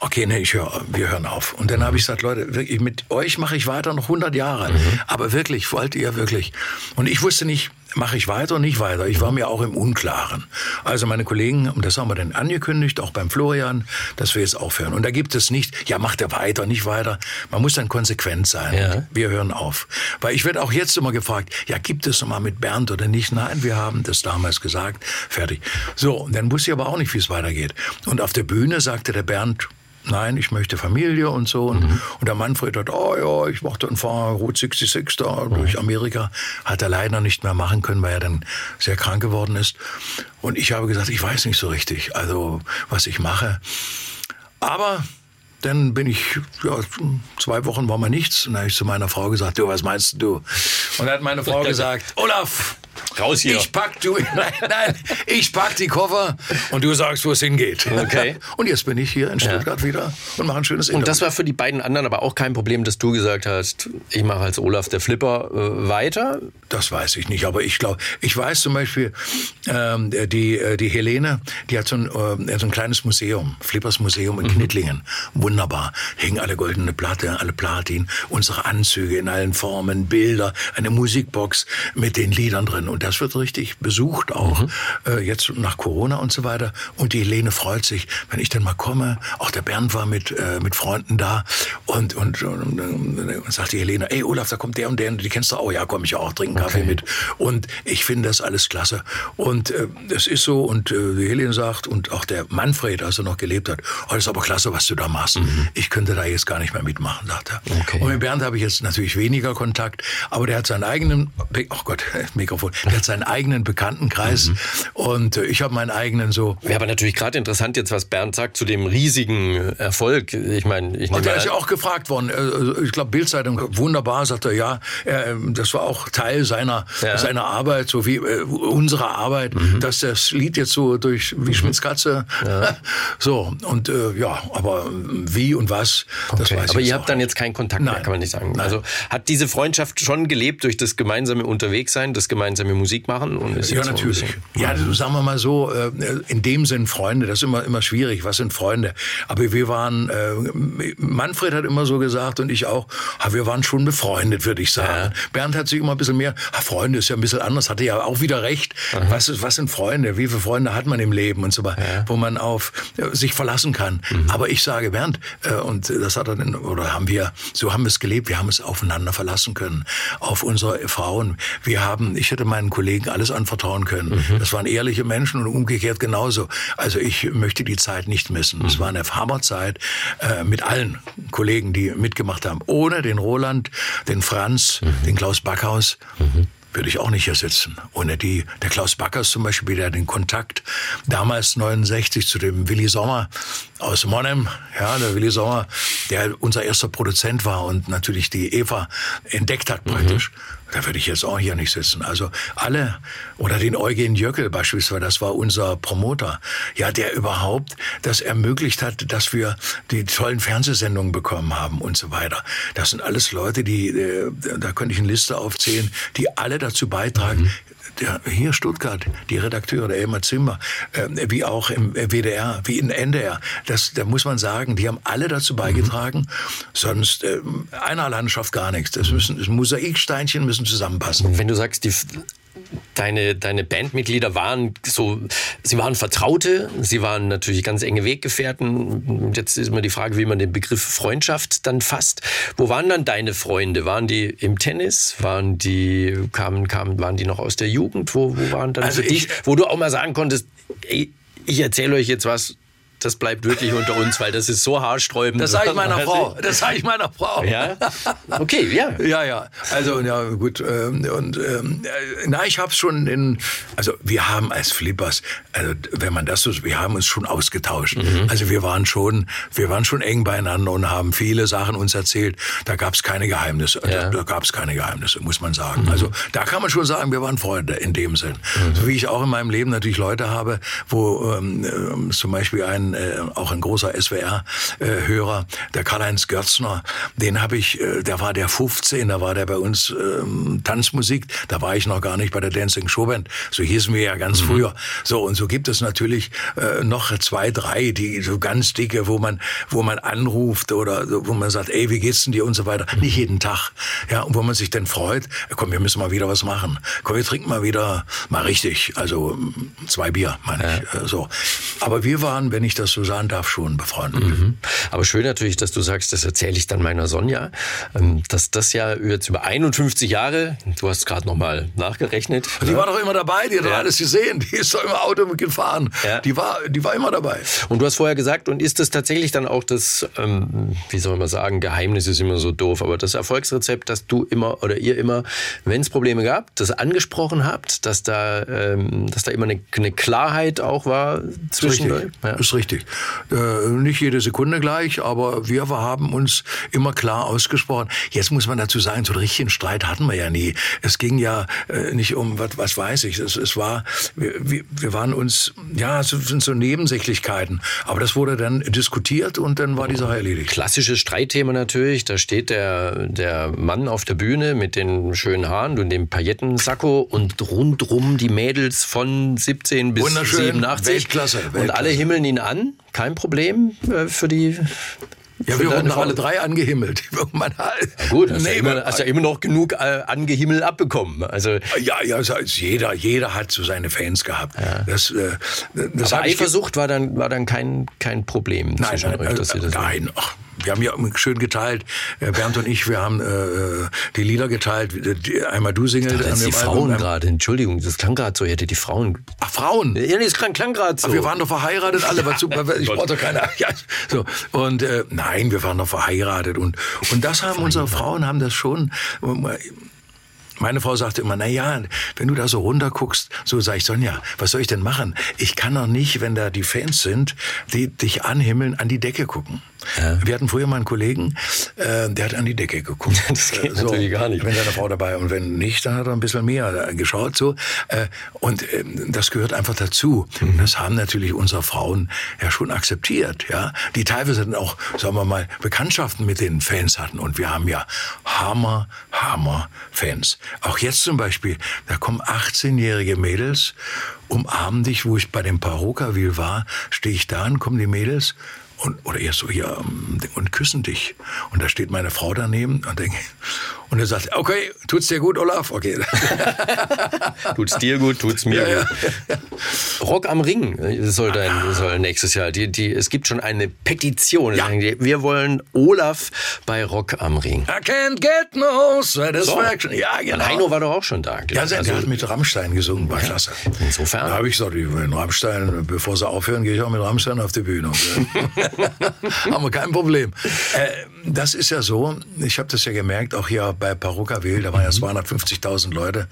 Okay, nee, ich höre, wir hören auf. Und dann habe ich gesagt, Leute, wirklich, mit euch mache ich weiter noch 100 Jahre. Aber wirklich, wollt ihr wirklich? Und ich wusste nicht, mache ich weiter nicht weiter. Ich war mir auch im Unklaren. Also meine Kollegen, und das haben wir dann angekündigt, auch beim Florian, dass wir jetzt aufhören. Und da gibt es nicht, ja, macht er weiter, nicht weiter. Man muss dann konsequent sein. Ja. Wir hören auf. Weil ich werde auch jetzt immer gefragt, ja, gibt es noch mal mit Bernd oder nicht? Nein, wir haben das damals gesagt. Fertig. So, und dann wusste ich aber auch nicht, wie es weitergeht. Und auf der Bühne sagte der Bernd, Nein, ich möchte Familie und so. Und, und der Manfred hat, oh ja, ich mache dann fahre Route 66 da durch Amerika. Hat er leider nicht mehr machen können, weil er dann sehr krank geworden ist. Und ich habe gesagt, ich weiß nicht so richtig, also was ich mache. Aber dann bin ich, ja, zwei Wochen war mal nichts. Und dann habe ich zu meiner Frau gesagt, du, was meinst du? Und dann hat meine Frau gesagt, Olaf, Raus hier. ich pack du, nein, nein, ich pack die Koffer und du sagst, wo es hingeht. Okay. Und jetzt bin ich hier in Stuttgart wieder und mache ein schönes Und das Interview. war für die beiden anderen aber auch kein Problem, dass du gesagt hast, ich mache als Olaf der Flipper äh, weiter. Das weiß ich nicht, aber ich glaube, ich weiß zum Beispiel, ähm, die, äh, die Helene, die hat so ein, äh, so ein kleines Museum, Flippers Museum in Knittlingen. Wunderbar. Hängen alle goldene Platte, alle Platin, unsere Anzüge in allen Formen, Bilder, eine Musikbox mit den Liedern drin. Und das wird richtig besucht auch, äh, jetzt nach Corona und so weiter. Und die Helene freut sich, wenn ich dann mal komme. Auch der Bernd war mit, äh, mit Freunden da. Und, und, und, und sagt die Helene, ey Olaf, da kommt der und der, und die kennst du auch. Ja, komm ich auch, trinken Kaffee Okay. mit. Und ich finde das alles klasse. Und äh, es ist so, und äh, die Helene sagt, und auch der Manfred, als er noch gelebt hat, oh, das ist aber klasse, was du da machst. Ich könnte da jetzt gar nicht mehr mitmachen, sagt er. Okay. Und mit Bernd habe ich jetzt natürlich weniger Kontakt, aber der hat seinen eigenen, oh Gott, Mikrofon, der hat seinen eigenen Bekanntenkreis und äh, ich habe meinen eigenen so. Wäre aber natürlich gerade interessant jetzt, was Bernd sagt zu dem riesigen Erfolg. Ich meine, ich Und nehme der ist ja auch gefragt worden. äh, Ich glaube, Bildzeitung, wunderbar, sagt er, ja, äh, das war auch Teil seiner, Ja. seiner Arbeit, so wie äh, unsere Arbeit, dass das Lied jetzt so durch, wie Schmitz Katze. So, und äh, ja, aber wie und was, das Okay. weiß Aber ich ihr habt dann jetzt keinen Kontakt mehr, Nein. kann man nicht sagen. Nein. Also hat diese Freundschaft schon gelebt durch das gemeinsame Unterwegssein, das gemeinsame Musikmachen und ist Ja, natürlich. Ja, also sagen wir mal so, äh, in dem Sinn Freunde, das ist immer, immer schwierig. Was sind Freunde? Aber wir waren, äh, Manfred hat immer so gesagt und ich auch, wir waren schon befreundet, würde ich sagen. Bernd hat sich immer ein bisschen mehr, Freunde ist ja ein bisschen anders, hatte ja auch wieder recht. Was, ist, was sind Freunde? Wie viele Freunde hat man im Leben und so weiter, wo man auf äh, sich verlassen kann. Aber ich sage, Bernd, und das hat er dann, oder haben wir, so haben wir es gelebt, wir haben es aufeinander verlassen können, auf unsere Frauen. Wir haben, ich hatte meinen Kollegen alles anvertrauen können. Mhm. Das waren ehrliche Menschen und umgekehrt genauso. Also ich möchte die Zeit nicht missen. Es mhm. war eine Hammerzeit äh, mit allen Kollegen, die mitgemacht haben. Ohne den Roland, den Franz, mhm. den Klaus Backhaus. Mhm würde ich auch nicht hier sitzen. Ohne die, der Klaus Backers zum Beispiel, der den Kontakt damals 69 zu dem Willi Sommer aus Monnem, ja, der Willi Sommer, der unser erster Produzent war und natürlich die Eva entdeckt hat praktisch. Mhm. Da würde ich jetzt auch hier nicht sitzen. Also alle, oder den Eugen Jöckel beispielsweise, das war unser Promoter, ja, der überhaupt das ermöglicht hat, dass wir die tollen Fernsehsendungen bekommen haben und so weiter. Das sind alles Leute, die, äh, da könnte ich eine Liste aufzählen, die alle dazu beitragen, mhm der, hier Stuttgart, die Redakteure, der Elmar Zimmer, äh, wie auch im WDR, wie in NDR, das, da muss man sagen, die haben alle dazu beigetragen, mhm. sonst äh, einer Landschaft gar nichts. Das müssen, das Mosaiksteinchen müssen zusammenpassen. Wenn du sagst, die deine, deine Bandmitglieder waren so, sie waren Vertraute, sie waren natürlich ganz enge Weggefährten. Jetzt ist immer die Frage, wie man den Begriff Freundschaft dann fasst. Wo waren dann deine Freunde? Waren die im Tennis? Waren die, kamen, kamen, waren die noch aus der Jugend? Wo, wo waren dann also für dich, wo du auch mal sagen konntest, ey, ich erzähle euch jetzt was, das bleibt wirklich unter uns, weil das ist so haarsträubend. Das sage ich meiner Frau. Das sage ich meiner Frau. Ja? Okay, ja. Ja, ja. Also, ja, gut. Ähm, und, ähm, na, ich habe es schon in, also wir haben als Flippers, also wenn man das so, wir haben uns schon ausgetauscht. Mhm. Also wir waren schon, wir waren schon eng beieinander und haben viele Sachen uns erzählt. Da gab es keine Geheimnisse. Ja. Da, da gab es keine Geheimnisse, muss man sagen. Mhm. Also da kann man schon sagen, wir waren Freunde in dem Sinn. Mhm. So wie ich auch in meinem Leben natürlich Leute habe, wo ähm, äh, zum Beispiel ein äh, auch ein großer SWR-Hörer, äh, der Karl-Heinz Görzner, den habe ich, äh, der war der 15, da war der bei uns ähm, Tanzmusik, da war ich noch gar nicht bei der Dancing Showband, so hießen wir ja ganz mhm. früher. So, und so gibt es natürlich äh, noch zwei, drei, die so ganz dicke, wo man, wo man anruft oder wo man sagt, ey, wie geht's denn dir und so weiter. Mhm. Nicht jeden Tag. Ja, und wo man sich dann freut, komm, wir müssen mal wieder was machen. Komm, wir trinken mal wieder, mal richtig, also zwei Bier, meine ja. ich. Äh, so. Aber wir waren, wenn ich das sagen darf, schon befreundet. Mhm. Aber schön natürlich, dass du sagst, das erzähle ich dann meiner Sonja, ähm, dass das ja jetzt über 51 Jahre, du hast gerade nochmal nachgerechnet. Die ne? war doch immer dabei, die hat ja. doch alles gesehen, die ist doch im Auto gefahren. Ja. Die, war, die war immer dabei. Und du hast vorher gesagt, und ist das tatsächlich dann auch das, ähm, wie soll man sagen, Geheimnis ist immer so doof, aber das Erfolgsrezept, dass du immer oder ihr immer, wenn es Probleme gab, das angesprochen habt, dass da, ähm, dass da immer eine, eine Klarheit auch war zwischen euch? Ja. Ist richtig. Äh, nicht jede Sekunde gleich, aber wir haben uns immer klar ausgesprochen. Jetzt muss man dazu sagen, so einen richtigen Streit hatten wir ja nie. Es ging ja äh, nicht um, was, was weiß ich, es, es war, wir, wir waren uns, ja, es sind so Nebensächlichkeiten. Aber das wurde dann diskutiert und dann war die Sache erledigt. Klassisches Streitthema natürlich, da steht der, der Mann auf der Bühne mit den schönen Haaren und dem Paillettensacko und rundrum die Mädels von 17 bis 87. Weltklasse, Weltklasse. Und alle himmeln ihn an kein Problem äh, für die ja, wir wurden alle drei angehimmelt. Man, gut, hast, nee, ja immer, hast ja immer noch genug äh, angehimmelt abbekommen. Also ja, ja, also jeder, jeder hat so seine Fans gehabt. Ja. Das, äh, das Aber Eifersucht war dann, war dann kein, kein Problem nein, nein, euch, dass äh, ihr das nein. Ach, wir haben ja schön geteilt, äh, Bernd und ich, wir haben äh, die Lieder geteilt. Einmal du singst. Die Frauen gerade, Entschuldigung, das klang gerade so, hätte die Frauen. Ach, Frauen? Ja, das klang, klang gerade so. Ach, wir waren doch verheiratet alle, ja, super, ich brauchte keiner. Ja, so. Und äh, nein, wir waren doch verheiratet. Und, und das haben unsere Frauen haben das schon meine Frau sagte immer, na ja, wenn du da so runter guckst, so sag ich, Sonja, was soll ich denn machen? Ich kann doch nicht, wenn da die Fans sind, die dich anhimmeln, an die Decke gucken. Ja. Wir hatten früher mal einen Kollegen, äh, der hat an die Decke geguckt. Das geht äh, so, natürlich gar nicht. Wenn seine Frau dabei und wenn nicht, dann hat er ein bisschen mehr geschaut. So. Äh, und äh, das gehört einfach dazu. Mhm. Das haben natürlich unsere Frauen ja schon akzeptiert. Ja, Die teilweise dann auch, sagen wir mal, Bekanntschaften mit den Fans hatten. Und wir haben ja Hammer, Hammer Fans. Auch jetzt zum Beispiel, da kommen 18-jährige Mädels, umarmen dich, wo ich bei dem Parokaville war, stehe ich da und kommen die Mädels und, oder erst so ähm, und küssen dich. Und da steht meine Frau daneben und denke, Und er sagt, okay, tut's dir gut, Olaf? Okay. tut's dir gut, tut's mir Ja, gut. Rock am Ring soll, dein, soll nächstes Jahr. Die, die, es gibt schon eine Petition. Ja. Wir wollen Olaf bei Rock am Ring. I can't get no satisfaction. Ja, Und genau. Heino war doch auch schon da. Ja, ich. der, der hat mit Rammstein gesungen, war klasse. Insofern. Da habe ich gesagt, wenn Rammstein, bevor sie aufhören, gehe ich auch mit Rammstein auf die Bühne. Haben wir kein Problem. Äh, das ist ja so, ich habe das ja gemerkt, auch hier bei Parukaville, da waren ja 250.000 Leute,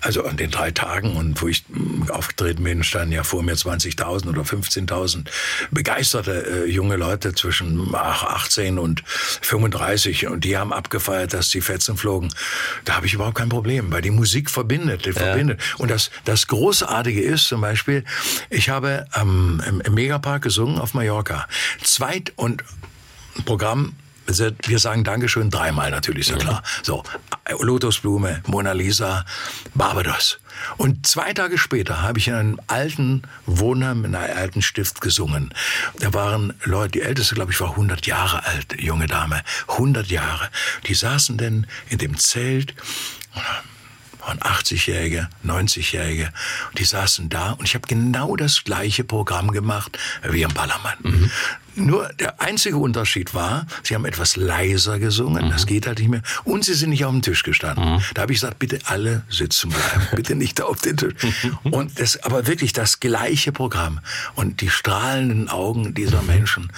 also an den drei Tagen und wo ich mh, aufgetreten bin, standen ja vor mir 20.000 oder 15.000 begeisterte äh, junge Leute zwischen ach, 18 und 35 und die haben abgefeiert, dass die Fetzen flogen. Da habe ich überhaupt kein Problem, weil die Musik verbindet, die verbindet. Und das, das Großartige ist zum Beispiel, ich habe ähm, im, im Megapark gesungen auf Mallorca. Zweit und Programm, wir sagen Dankeschön dreimal natürlich, ist ja klar. So, Lotusblume, Mona Lisa, Barbados. Und zwei Tage später habe ich in einem alten Wohnheim, in einem alten Stift gesungen. Da waren Leute, die älteste, glaube ich, war 100 Jahre alt, junge Dame, 100 Jahre. Die saßen denn in dem Zelt, waren 80-Jährige, 90-Jährige, und die saßen da und ich habe genau das gleiche Programm gemacht wie am Ballermann. Nur der einzige Unterschied war, sie haben etwas leiser gesungen, das geht halt nicht mehr, und sie sind nicht auf dem Tisch gestanden. Da habe ich gesagt, bitte alle sitzen bleiben, bitte nicht da auf den Tisch. Und das, aber wirklich das gleiche Programm. Und die strahlenden Augen dieser Menschen,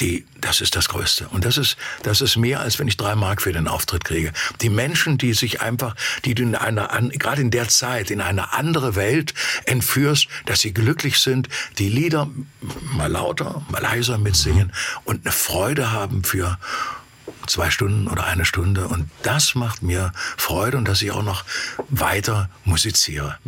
die, das ist das Größte. Und das ist, das ist mehr, als wenn ich drei Mark für den Auftritt kriege. Die Menschen, die sich einfach, die du in einer, gerade in der Zeit, in eine andere Welt entführst, dass sie glücklich sind, die Lieder mal lauter, mal leiser mitsingen und eine Freude haben für zwei Stunden oder eine Stunde. Und das macht mir Freude und dass ich auch noch weiter musiziere.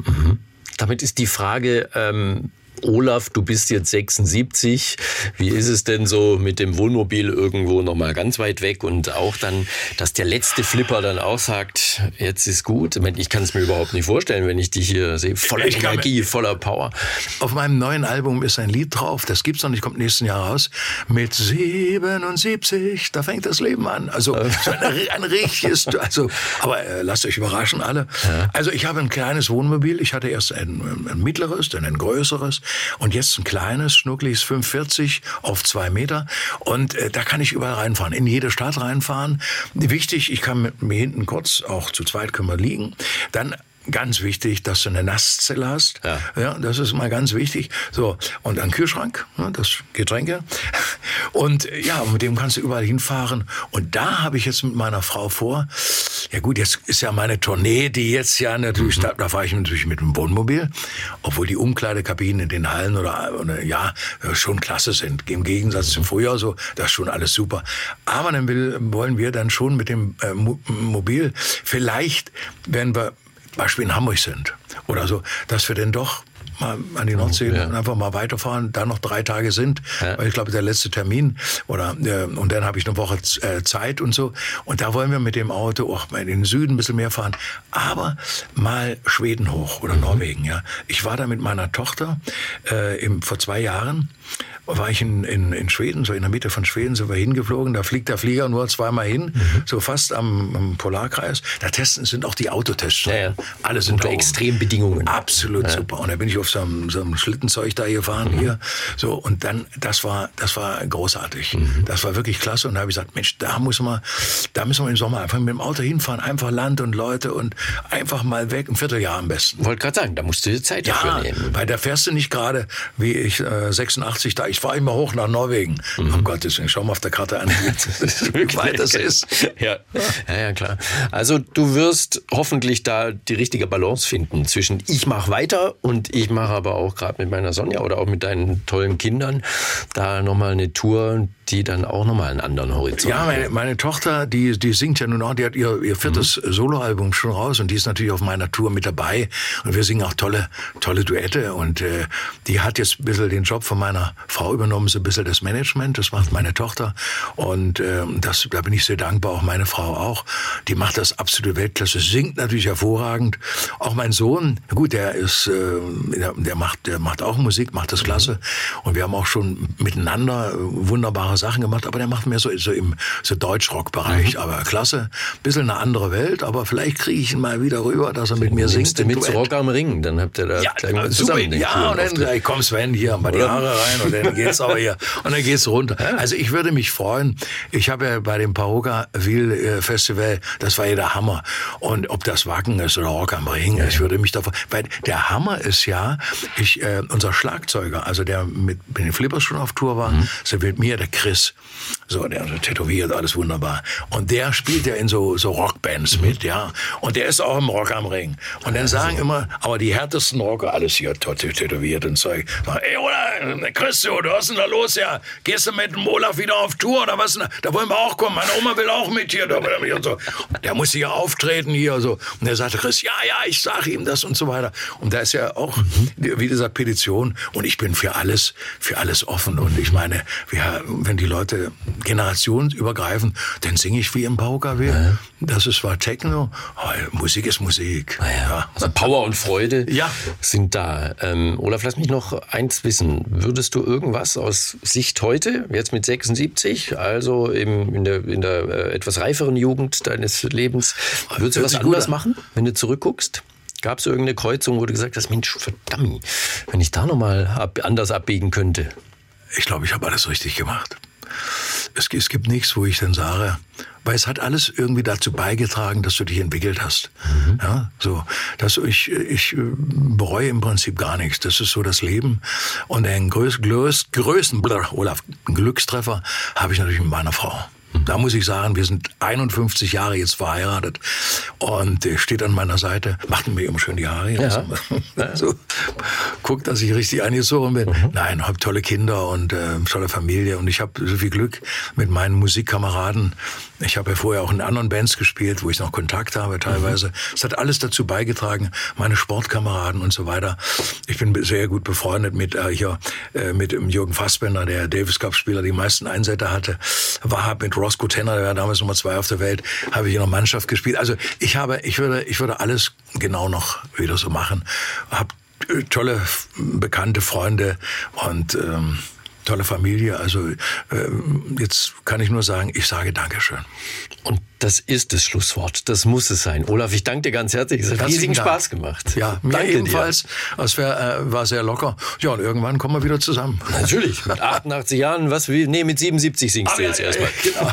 Damit ist die Frage, ähm, Olaf, du bist jetzt 76. Wie ist es denn so mit dem Wohnmobil irgendwo noch mal ganz weit weg und auch dann, dass der letzte Flipper dann auch sagt, jetzt ist gut. Ich, meine, ich kann es mir überhaupt nicht vorstellen, wenn ich dich hier sehe, voller Ich Energie, voller Power. Auf meinem neuen Album ist ein Lied drauf, das gibt's noch nicht, kommt nächsten Jahr raus. Mit 77, da fängt das Leben an. Also so ein, ein richtiges, also, aber äh, lasst euch überraschen alle. Also ich habe ein kleines Wohnmobil. Ich hatte erst ein, ein mittleres, dann ein größeres und jetzt ein kleines, schnuckliges 540 auf zwei Meter. Und äh, da kann ich überall reinfahren, in jede Stadt reinfahren. Wichtig, ich kann mit mir hinten kurz, auch zu zweit können wir liegen. Dann Ganz wichtig, dass du eine Nasszelle hast. Ja. Ja, das ist mal ganz wichtig. So, und ein Kühlschrank, ne, das Getränke. Und ja, mit dem kannst du überall hinfahren. Und da habe ich jetzt mit meiner Frau vor, ja gut, jetzt ist ja meine Tournee, die jetzt ja natürlich, da, da fahre ich natürlich mit dem Wohnmobil, obwohl die Umkleidekabinen in den Hallen oder, oder ja, schon klasse sind. Im Gegensatz zum Frühjahr so, das ist schon alles super. Aber dann will, wollen wir dann schon mit dem äh, Mo Mobil, vielleicht, wenn wir Beispiel in Hamburg sind oder so, dass wir denn doch mal an die Nordsee Ja. und einfach mal weiterfahren, da noch drei Tage sind, Ja. weil ich glaube, der letzte Termin oder äh, und dann habe ich eine Woche äh, Zeit und so und da wollen wir mit dem Auto auch mal in den Süden ein bisschen mehr fahren, aber mal Schweden hoch oder Norwegen, ja. Ich war da mit meiner Tochter äh, im, vor zwei Jahren war ich in, in, in Schweden, so in der Mitte von Schweden sind wir hingeflogen. Da fliegt der Flieger nur zweimal hin, so fast am, am Polarkreis. Da testen sind auch die Autotests. Ja, ja. Alle sind Unter. Extrembedingungen. Absolut super. Und da bin ich auf so einem, so einem Schlittenzeug da gefahren hier. So, und dann, das war, das war großartig. Das war wirklich klasse. Und da habe ich gesagt, Mensch, da muss man, da müssen wir im Sommer einfach mit dem Auto hinfahren. Einfach Land und Leute und einfach mal weg. Ein Vierteljahr am besten. Wollte gerade sagen, da musst du dir Zeit dafür Ja, nehmen. weil da fährst du nicht gerade wie ich äh, 86 da. Ich fahre immer hoch nach Norwegen. Um Gottes Willen, schau mal auf der Karte an, wie weit das ist. Ja. ja, ja, klar. Also du wirst hoffentlich da die richtige Balance finden zwischen ich mache weiter und ich mache aber auch gerade mit meiner Sonja oder auch mit deinen tollen Kindern da nochmal eine Tour, die dann auch nochmal einen anderen Horizont Ja, meine, meine Tochter, die, die singt ja nun auch, die hat ihr, ihr viertes Soloalbum schon raus und die ist natürlich auf meiner Tour mit dabei. Und wir singen auch tolle, tolle Duette. Und äh, die hat jetzt ein bisschen den Job von meiner Frau auch übernommen so ein bisschen das Management. Das macht meine Tochter. Und ähm, das, da bin ich sehr dankbar. Auch meine Frau auch. Die macht das absolute Weltklasse. Singt natürlich hervorragend. Auch mein Sohn, gut, der ist, äh, der, der macht, der macht auch Musik, macht das klasse. Und wir haben auch schon miteinander wunderbare Sachen gemacht. Aber der macht mehr so, so im so Deutschrock-Bereich. Mhm. Aber klasse. Bisschen eine andere Welt. Aber vielleicht kriege ich ihn mal wieder rüber, dass er mit mir singt. mit zu Rock am Ring. Dann habt ihr da ja, zusammen. Ja, und dann ich komm Sven hier, mal die Haare rein und dann geht's aber hier und dann geht's runter. Also ich würde mich freuen. Ich habe ja bei dem Paroga-Ville äh, Festival, das war ja der Hammer. Und ob das Wacken ist oder Rock am Ring, ja. ich würde mich davon, weil der Hammer ist ja, ich, äh, unser Schlagzeuger, also der mit, mit den Flippers schon auf Tour war, mhm. so mit mir, der Chris. So, der tätowiert, alles wunderbar. Und der spielt ja in so, so Rockbands mhm. mit, ja. Und der ist auch im Rock am Ring. Und dann sagen immer, aber die härtesten Rocker, alles hier tätowiert und Zeug. Ey, oder, Christo, du hast denn da los, ja? Gehst du mit dem Olaf wieder auf Tour oder was? Da wollen wir auch kommen. Meine Oma will auch mit hier. Und so. Der muss hier auftreten hier. So. Und er sagte, Chris, ja, ja, ich sage ihm das und so weiter. Und da ist ja auch, wie gesagt, Petition. Und ich bin für alles, für alles offen. Und ich meine, wir, wenn die Leute generationsübergreifen, dann singe ich wie im Pauker Ja. Das ist zwar Techno, Musik ist Musik. Ja. ja. Also Power und Freude sind da. Ähm, Olaf, lass mich noch eins wissen. Würdest du irgendwas aus Sicht heute, jetzt mit 76, also im, in der, in der äh, etwas reiferen Jugend deines Lebens, würdest du was anderes machen, wenn du zurückguckst? Gab es irgendeine Kreuzung, wo du gesagt hast, Mensch, verdammt, wenn ich da nochmal ab, anders abbiegen könnte? Ich glaube, ich habe alles richtig gemacht. Es, es, gibt nichts, wo ich dann sage, weil es hat alles irgendwie dazu beigetragen, dass du dich entwickelt hast. Mhm. Ja, so, dass ich, ich bereue im Prinzip gar nichts. Das ist so das Leben. Und den größ, größ, größten, Olaf, Glückstreffer habe ich natürlich mit meiner Frau. Da muss ich sagen, wir sind 51 Jahre jetzt verheiratet und er steht an meiner Seite, macht mir immer schön die Haare. Ja. so, guckt, dass ich richtig eingezogen bin. Mhm. Nein, habe tolle Kinder und äh, tolle Familie und ich habe so viel Glück mit meinen Musikkameraden. Ich habe ja vorher auch in anderen Bands gespielt, wo ich noch Kontakt habe teilweise. Mhm. Es hat alles dazu beigetragen, meine Sportkameraden und so weiter. Ich bin sehr gut befreundet mit äh, hier äh, mit Jürgen Fassbender, der Davis Cup Spieler, die meisten Einsätze hatte. War mit Roscoe Tenner, der war damals Nummer zwei auf der Welt, habe ich in der Mannschaft gespielt. Also ich habe, ich würde, ich würde alles genau noch wieder so machen. Hab äh, tolle bekannte Freunde und ähm, tolle Familie. Also äh, jetzt kann ich nur sagen, ich sage Dankeschön. Und das ist das Schlusswort. Das muss es sein. Olaf, ich danke dir ganz herzlich. Es hat riesigen Dank. Spaß gemacht. Ja, mir danke ebenfalls. Dir. Es wär, äh, war sehr locker. Ja, und irgendwann kommen wir wieder zusammen. Natürlich. Mit 88 Jahren, was will, nee, mit 77 singst du jetzt erstmal. Genau.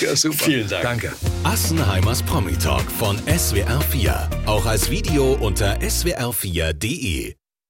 Ja, super. Vielen Dank. Danke. Assenheimers Promi Talk von SWR4. Auch als Video unter swr4.de.